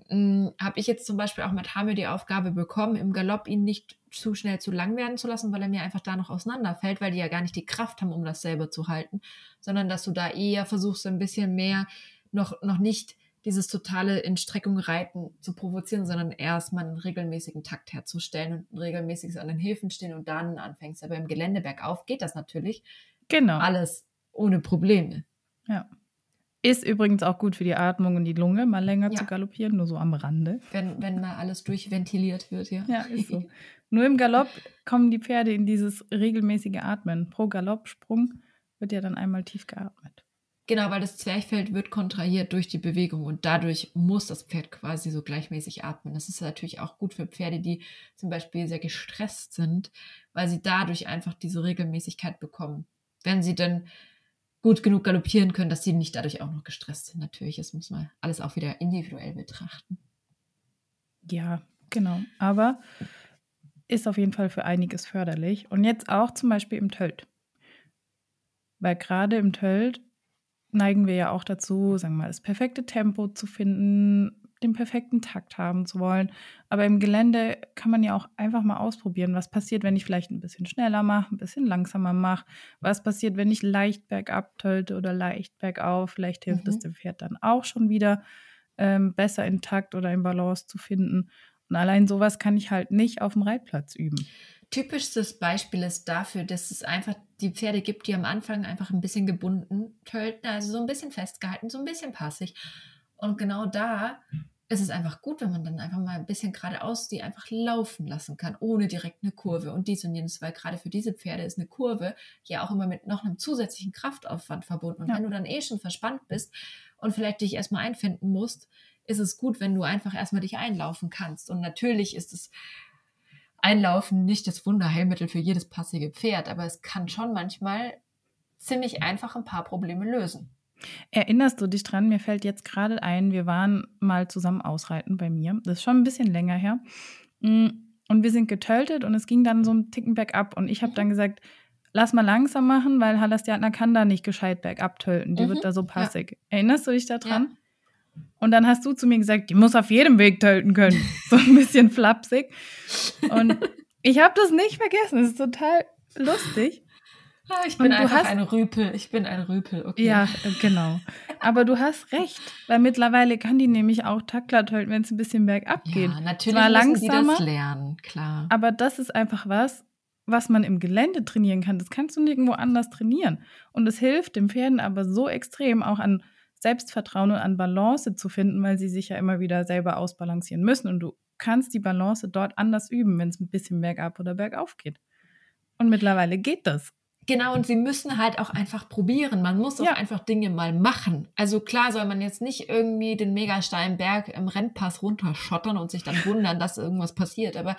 Speaker 3: hm, habe ich jetzt zum Beispiel auch mit Hamel die Aufgabe bekommen, im Galopp ihn nicht zu schnell zu lang werden zu lassen, weil er mir einfach da noch auseinanderfällt, weil die ja gar nicht die Kraft haben, um das selber zu halten, sondern dass du da eher versuchst, ein bisschen mehr noch, noch nicht dieses totale in Streckung reiten zu provozieren, sondern erstmal einen regelmäßigen Takt herzustellen und ein regelmäßiges an den Hilfen stehen und dann anfängst. Aber im Gelände bergauf geht das natürlich.
Speaker 2: Genau.
Speaker 3: Alles ohne Probleme.
Speaker 2: Ja. Ist übrigens auch gut für die Atmung und die Lunge, mal länger
Speaker 3: Ja.
Speaker 2: zu galoppieren, nur so am Rande.
Speaker 3: Wenn, wenn mal alles durchventiliert wird, ja.
Speaker 2: Ja, ist so. nur im Galopp kommen die Pferde in dieses regelmäßige Atmen. Pro Galoppsprung wird ja dann einmal tief geatmet.
Speaker 3: Genau, weil das Zwerchfell wird kontrahiert durch die Bewegung und dadurch muss das Pferd quasi so gleichmäßig atmen. Das ist natürlich auch gut für Pferde, die zum Beispiel sehr gestresst sind, weil sie dadurch einfach diese Regelmäßigkeit bekommen. Wenn sie dann gut genug galoppieren können, dass sie nicht dadurch auch noch gestresst sind. Natürlich, das muss man alles auch wieder individuell betrachten.
Speaker 2: Ja, genau. Aber ist auf jeden Fall für einiges förderlich. Und jetzt auch zum Beispiel im Tölt. Weil gerade im Tölt neigen wir ja auch dazu, sagen wir mal, das perfekte Tempo zu finden, den perfekten Takt haben zu wollen. Aber im Gelände kann man ja auch einfach mal ausprobieren, was passiert, wenn ich vielleicht ein bisschen schneller mache, ein bisschen langsamer mache. Was passiert, wenn ich leicht bergab tölte oder leicht bergauf. Vielleicht hilft es
Speaker 3: Mhm.
Speaker 2: dem Pferd dann auch schon wieder, ähm, besser in Takt oder in Balance zu finden. Und allein sowas kann ich halt nicht auf dem Reitplatz üben.
Speaker 3: Typischstes Beispiel ist dafür, dass es einfach die Pferde gibt, die am Anfang einfach ein bisschen gebunden tölten, also so ein bisschen festgehalten, so ein bisschen passig. Und genau da ist es einfach gut, wenn man dann einfach mal ein bisschen geradeaus die einfach laufen lassen kann, ohne direkt eine Kurve und dies und jenes, weil gerade für diese Pferde ist eine Kurve ja auch immer mit noch einem zusätzlichen Kraftaufwand verbunden. Und
Speaker 2: Ja.
Speaker 3: wenn du dann eh schon verspannt bist und vielleicht dich erstmal einfinden musst, ist es gut, wenn du einfach erstmal dich einlaufen kannst. Und natürlich ist es Einlaufen nicht das Wunderheilmittel für jedes passige Pferd, aber es kann schon manchmal ziemlich einfach ein paar Probleme lösen.
Speaker 2: Erinnerst du dich dran? Mir fällt jetzt gerade ein, wir waren mal zusammen ausreiten bei mir. Das ist schon ein bisschen länger her. Mm, Und wir sind getöltet und es ging dann so einen Ticken bergab. Und ich habe dann gesagt, lass mal langsam machen, weil Halastiatna kann da nicht gescheit bergab tölten. Die
Speaker 3: Mhm,
Speaker 2: wird da so
Speaker 3: ja.
Speaker 2: passig. Erinnerst du dich daran? Und dann hast du zu mir gesagt, die muss auf jedem Weg tölten können. So ein bisschen flapsig. Und ich habe das nicht vergessen. Das ist total lustig.
Speaker 3: Ah, ich bin einfach
Speaker 2: hast-
Speaker 3: ein Rüpel. Ich bin ein Rüpel, okay.
Speaker 2: Ja, äh, genau. Aber du hast recht, weil mittlerweile kann die nämlich auch Tackler tölten, wenn es ein bisschen bergab geht.
Speaker 3: ja natürlich
Speaker 2: Zwar
Speaker 3: müssen die das lernen, klar.
Speaker 2: Aber das ist einfach was, was man im Gelände trainieren kann. Das kannst du nirgendwo anders trainieren. Und es hilft den Pferden aber so extrem auch an Selbstvertrauen und an Balance zu finden, weil sie sich ja immer wieder selber ausbalancieren müssen. Und du kannst die Balance dort anders üben, wenn es ein bisschen bergab oder bergauf geht. Und mittlerweile geht das.
Speaker 3: Genau, und sie müssen halt auch einfach probieren. Man muss auch
Speaker 2: Ja.
Speaker 3: einfach Dinge mal machen. Also klar soll man jetzt nicht irgendwie den megasteilen Berg im Rennpass runterschottern und sich dann wundern, dass irgendwas passiert. Aber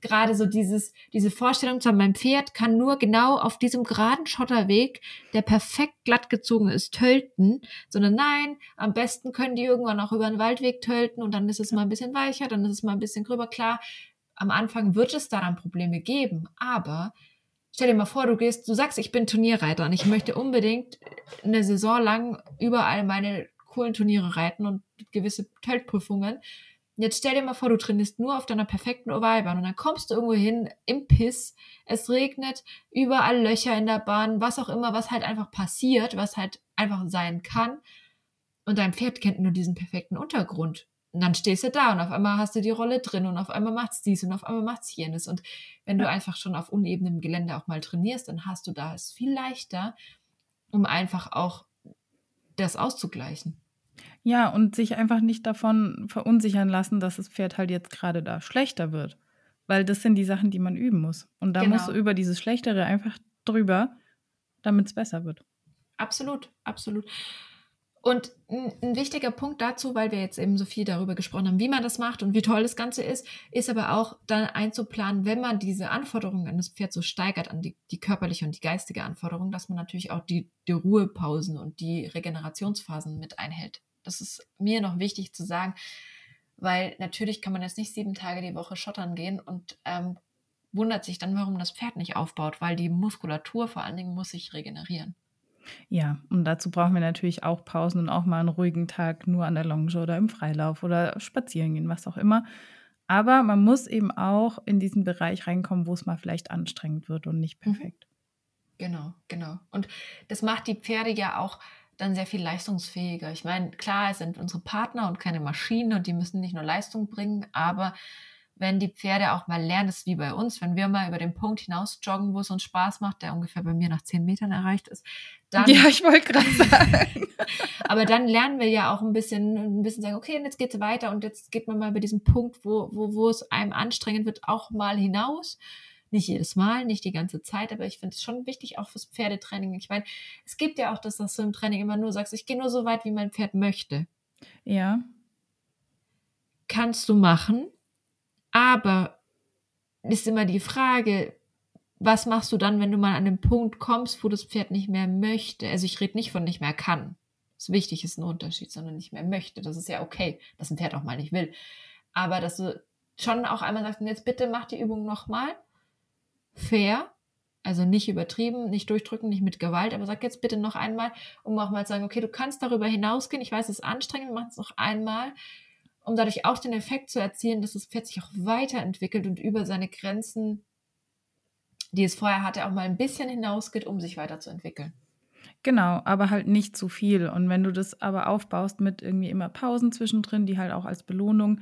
Speaker 3: gerade so dieses, diese Vorstellung zu haben, mein Pferd kann nur genau auf diesem geraden Schotterweg, der perfekt glatt gezogen ist, tölten, sondern nein, am besten können die irgendwann auch über einen Waldweg tölten und dann ist es mal ein bisschen weicher, dann ist es mal ein bisschen gröber. Klar, am Anfang wird es daran Probleme geben, aber stell dir mal vor, du gehst, du sagst, ich bin Turnierreiter und ich möchte unbedingt eine Saison lang überall meine coolen Turniere reiten und gewisse Töltprüfungen. Jetzt stell dir mal vor, du trainierst nur auf deiner perfekten Ovalbahn und dann kommst du irgendwo hin im Piss, es regnet, überall Löcher in der Bahn, was auch immer, was halt einfach passiert, was halt einfach sein kann. Und dein Pferd kennt nur diesen perfekten Untergrund. Und dann stehst du da und auf einmal hast du die Rolle drin und auf einmal macht's dies und auf einmal macht's jenes. Und wenn du einfach schon auf unebenem Gelände auch mal trainierst, dann hast du da es viel leichter, um einfach auch das auszugleichen.
Speaker 2: Ja, und sich einfach nicht davon verunsichern lassen, dass das Pferd halt jetzt gerade da schlechter wird. Weil das sind die Sachen, die man üben muss. Und da
Speaker 3: Genau.
Speaker 2: musst du über dieses Schlechtere einfach drüber, damit es besser wird.
Speaker 3: Absolut, absolut. Und ein, ein wichtiger Punkt dazu, weil wir jetzt eben so viel darüber gesprochen haben, wie man das macht und wie toll das Ganze ist, ist aber auch dann einzuplanen, wenn man diese Anforderungen an das Pferd so steigert, an die, die körperliche und die geistige Anforderung, dass man natürlich auch die, die Ruhepausen und die Regenerationsphasen mit einhält. Das ist mir noch wichtig zu sagen, weil natürlich kann man jetzt nicht sieben Tage die Woche schottern gehen und ähm, wundert sich dann, warum das Pferd nicht aufbaut, weil die Muskulatur vor allen Dingen muss sich regenerieren.
Speaker 2: Ja, und dazu brauchen wir natürlich auch Pausen und auch mal einen ruhigen Tag nur an der Longe oder im Freilauf oder spazieren gehen, was auch immer. Aber man muss eben auch in diesen Bereich reinkommen, wo es mal vielleicht anstrengend wird und nicht perfekt.
Speaker 3: Genau, genau. Und das macht die Pferde ja auch dann sehr viel leistungsfähiger. Ich meine, klar, es sind unsere Partner und keine Maschinen und die müssen nicht nur Leistung bringen, aber wenn die Pferde auch mal lernen, das ist wie bei uns, wenn wir mal über den Punkt hinaus joggen, wo es uns Spaß macht, der ungefähr bei mir nach zehn Metern erreicht ist, dann.
Speaker 2: Ja, ich wollte gerade sagen.
Speaker 3: aber dann lernen wir ja auch ein bisschen, ein bisschen sagen, okay, und jetzt geht's weiter und jetzt geht man mal über diesen Punkt, wo, wo, wo es einem anstrengend wird, auch mal hinaus. Nicht jedes Mal, nicht die ganze Zeit, aber ich finde es schon wichtig, auch fürs Pferdetraining. Ich meine, es gibt ja auch das, dass du im Training immer nur sagst, ich gehe nur so weit, wie mein Pferd möchte.
Speaker 2: Ja.
Speaker 3: Kannst du machen, aber ist immer die Frage, was machst du dann, wenn du mal an den Punkt kommst, wo das Pferd nicht mehr möchte? Also ich rede nicht von nicht mehr kann. Das ist wichtig, ist ein Unterschied, sondern nicht mehr möchte. Das ist ja okay, dass ein Pferd auch mal nicht will. Aber dass du schon auch einmal sagst, jetzt bitte mach die Übung nochmal. Fair. Also nicht übertrieben, nicht durchdrücken, nicht mit Gewalt, aber sag jetzt bitte noch einmal, um auch mal zu sagen, okay, du kannst darüber hinausgehen. Ich weiß, es ist anstrengend, mach es noch einmal um dadurch auch den Effekt zu erzielen, dass das Pferd sich auch weiterentwickelt und über seine Grenzen, die es vorher hatte, auch mal ein bisschen hinausgeht, um sich weiterzuentwickeln.
Speaker 2: Genau, aber halt nicht zu viel. Und wenn du das aber aufbaust mit irgendwie immer Pausen zwischendrin, die halt auch als Belohnung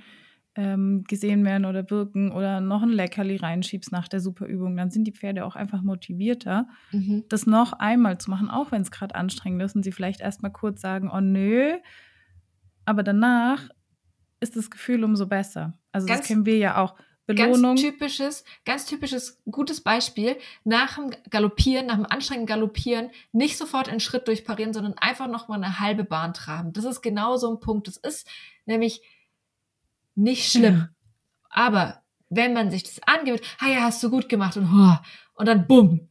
Speaker 2: ähm, gesehen werden oder wirken oder noch ein Leckerli reinschiebst nach der Superübung, dann sind die Pferde auch einfach motivierter, mhm. das noch einmal zu machen, auch wenn es gerade anstrengend ist und sie vielleicht erstmal kurz sagen, oh nö, aber danach ist das Gefühl umso besser. Also ganz, das kennen wir ja auch.
Speaker 3: Belohnung. Ganz typisches, ganz typisches, gutes Beispiel. Nach dem Galoppieren, nach dem anstrengenden Galoppieren, nicht sofort einen Schritt durchparieren, sondern einfach nochmal eine halbe Bahn traben. Das ist genau so ein Punkt. Das ist nämlich nicht schlimm. Aber wenn man sich das angewöhnt, ah hast du gut gemacht und, oh, und dann bumm,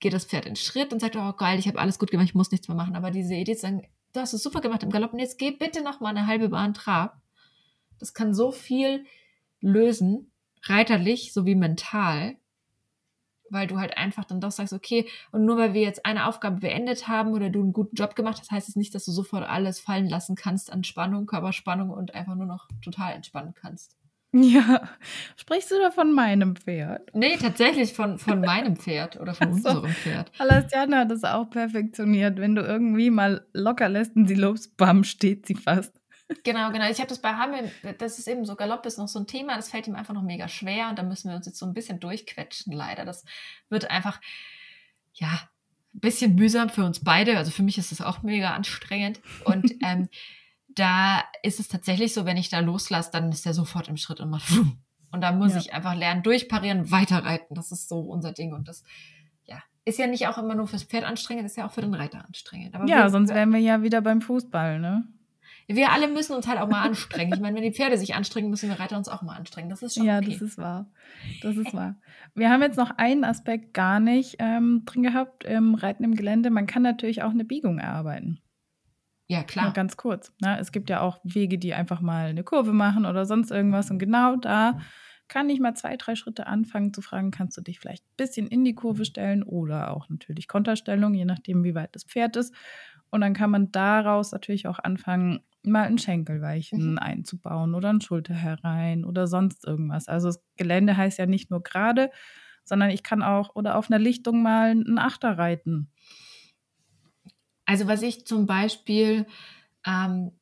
Speaker 3: geht das Pferd in Schritt und sagt, oh geil, ich habe alles gut gemacht, ich muss nichts mehr machen. Aber diese Idee zu sagen, du hast es super gemacht im Galopp und jetzt geh bitte noch mal eine halbe Bahn Trab. Das kann so viel lösen, reiterlich sowie mental, weil du halt einfach dann doch sagst, okay, und nur weil wir jetzt eine Aufgabe beendet haben oder du einen guten Job gemacht hast, heißt es nicht, dass du sofort alles fallen lassen kannst an Spannung, Körperspannung und einfach nur noch total entspannen kannst.
Speaker 2: Ja, sprichst du da von meinem Pferd?
Speaker 3: Nee, tatsächlich von, von meinem Pferd oder von also, unserem Pferd.
Speaker 2: Alastiana hat das auch perfektioniert. Wenn du irgendwie mal locker lässt und sie lobst, bam, steht sie fast.
Speaker 3: Genau, genau. Ich habe das bei Hamel, das ist eben so, Galopp ist noch so ein Thema, das fällt ihm einfach noch mega schwer und da müssen wir uns jetzt so ein bisschen durchquetschen, leider. Das wird einfach, ja, ein bisschen mühsam für uns beide. Also für mich ist das auch mega anstrengend. Und ähm, da ist es tatsächlich so, wenn ich da loslasse, dann ist er sofort im Schritt und macht und da muss ja. ich einfach lernen, durchparieren, weiterreiten. Das ist so unser Ding und das ja, ist ja nicht auch immer nur fürs Pferd anstrengend, ist ja auch für den Reiter anstrengend.
Speaker 2: Aber ja, sonst wären wir ja wieder beim Fußball, ne?
Speaker 3: Wir alle müssen uns halt auch mal anstrengen. Ich meine, wenn die Pferde sich anstrengen, müssen wir Reiter uns auch mal anstrengen. Das ist schon
Speaker 2: Ja,
Speaker 3: okay.
Speaker 2: das ist wahr. Das ist wahr. Wir haben jetzt noch einen Aspekt gar nicht ähm, drin gehabt im Reiten im Gelände. Man kann natürlich auch eine Biegung erarbeiten.
Speaker 3: Ja, klar. Nur
Speaker 2: ganz kurz. Ne? Es gibt ja auch Wege, die einfach mal eine Kurve machen oder sonst irgendwas. Und genau da kann ich mal zwei, drei Schritte anfangen zu fragen, kannst du dich vielleicht ein bisschen in die Kurve stellen oder auch natürlich Konterstellung, je nachdem, wie weit das Pferd ist. Und dann kann man daraus natürlich auch anfangen, mal ein Schenkelweichen mhm. einzubauen oder ein Schulter herein oder sonst irgendwas. Also das Gelände heißt ja nicht nur gerade, sondern ich kann auch oder auf einer Lichtung mal einen Achter reiten
Speaker 3: also was ich zum Beispiel ähm,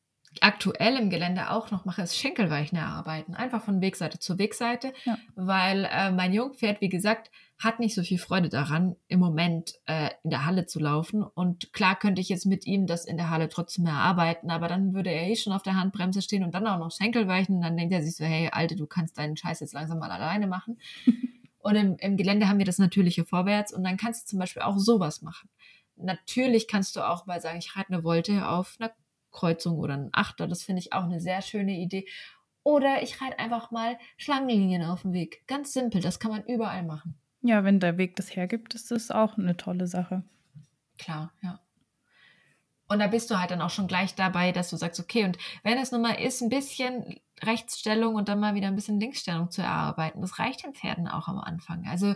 Speaker 3: aktuell im Gelände auch noch mache, ist Schenkelweichen erarbeiten. Einfach von Wegseite zu Wegseite, ja. weil äh, mein Jungpferd, wie gesagt, hat nicht so viel Freude daran, im Moment äh, in der Halle zu laufen. Und klar könnte ich jetzt mit ihm das in der Halle trotzdem erarbeiten, aber dann würde er eh schon auf der Handbremse stehen und dann auch noch Schenkelweichen. Und dann denkt er sich so, hey, Alte, du kannst deinen Scheiß jetzt langsam mal alleine machen. und im, im Gelände haben wir das Natürliche vorwärts und dann kannst du zum Beispiel auch sowas machen. Natürlich kannst du auch mal sagen, ich reite eine Wolte auf einer Kreuzung oder einen Achter. Das finde ich auch eine sehr schöne Idee. Oder ich reite einfach mal Schlangenlinien auf dem Weg. Ganz simpel, das kann man überall machen.
Speaker 2: Ja, wenn der Weg das hergibt, ist das auch eine tolle Sache.
Speaker 3: Klar, ja. Und da bist du halt dann auch schon gleich dabei, dass du sagst, okay, und wenn es nun mal ist, ein bisschen Rechtsstellung und dann mal wieder ein bisschen Linksstellung zu erarbeiten, das reicht den Pferden auch am Anfang. Also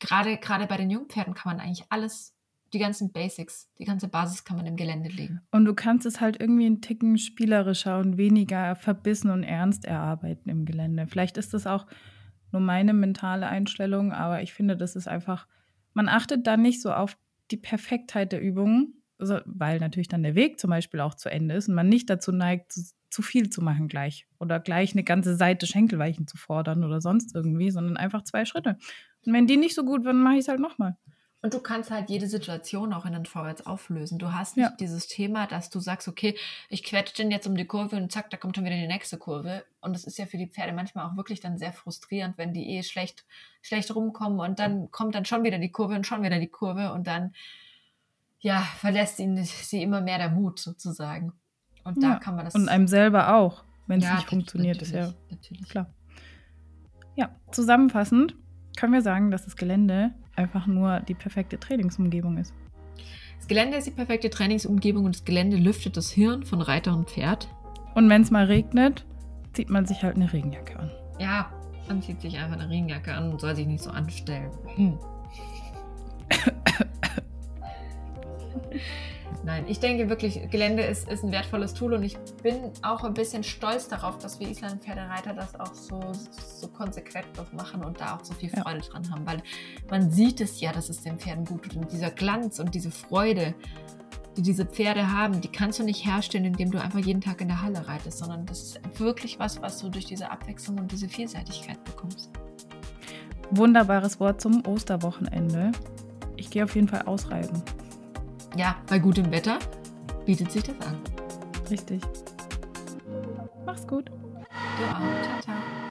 Speaker 3: gerade, gerade bei den Jungpferden kann man eigentlich alles die ganzen Basics, die ganze Basis kann man im Gelände legen.
Speaker 2: Und du kannst es halt irgendwie einen Ticken spielerischer und weniger verbissen und ernst erarbeiten im Gelände. Vielleicht ist das auch nur meine mentale Einstellung, aber ich finde, das ist einfach, man achtet da nicht so auf die Perfektheit der Übung, also, weil natürlich dann der Weg zum Beispiel auch zu Ende ist und man nicht dazu neigt, zu, zu viel zu machen gleich oder gleich eine ganze Seite Schenkelweichen zu fordern oder sonst irgendwie, sondern einfach zwei Schritte. Und wenn die nicht so gut werden, mache ich es halt nochmal.
Speaker 3: Und du kannst halt jede Situation auch in den Vorwärts auflösen. Du hast nicht ja. dieses Thema, dass du sagst, okay, ich quetsche den jetzt um die Kurve und zack, da kommt dann wieder die nächste Kurve. Und das ist ja für die Pferde manchmal auch wirklich dann sehr frustrierend, wenn die eh schlecht, schlecht rumkommen und dann kommt dann schon wieder die Kurve und schon wieder die Kurve und dann, ja, verlässt ihn, sie immer mehr der Mut sozusagen. Und da ja. kann man das.
Speaker 2: Und einem selber auch, wenn es ja, nicht funktioniert, ist ja natürlich. klar. Ja, zusammenfassend können wir sagen, dass das Gelände einfach nur die perfekte Trainingsumgebung ist.
Speaker 3: Das Gelände ist die perfekte Trainingsumgebung und das Gelände lüftet das Hirn von Reiter und Pferd.
Speaker 2: Und wenn es mal regnet, zieht man sich halt eine Regenjacke an.
Speaker 3: Ja, man zieht sich einfach eine Regenjacke an und soll sich nicht so anstellen. Hm. Nein, ich denke wirklich, Gelände ist, ist ein wertvolles Tool und ich bin auch ein bisschen stolz darauf, dass wir Island-Pferdereiter das auch so, so konsequent machen und da auch so viel Freude ja. dran haben, weil man sieht es ja, dass es den Pferden gut tut und dieser Glanz und diese Freude, die diese Pferde haben, die kannst du nicht herstellen, indem du einfach jeden Tag in der Halle reitest, sondern das ist wirklich was, was du durch diese Abwechslung und diese Vielseitigkeit bekommst.
Speaker 2: Wunderbares Wort zum Osterwochenende. Ich gehe auf jeden Fall ausreisen.
Speaker 3: Ja, bei gutem Wetter bietet sich das an.
Speaker 2: Richtig. Mach's gut.
Speaker 3: Du auch. Ciao, ciao.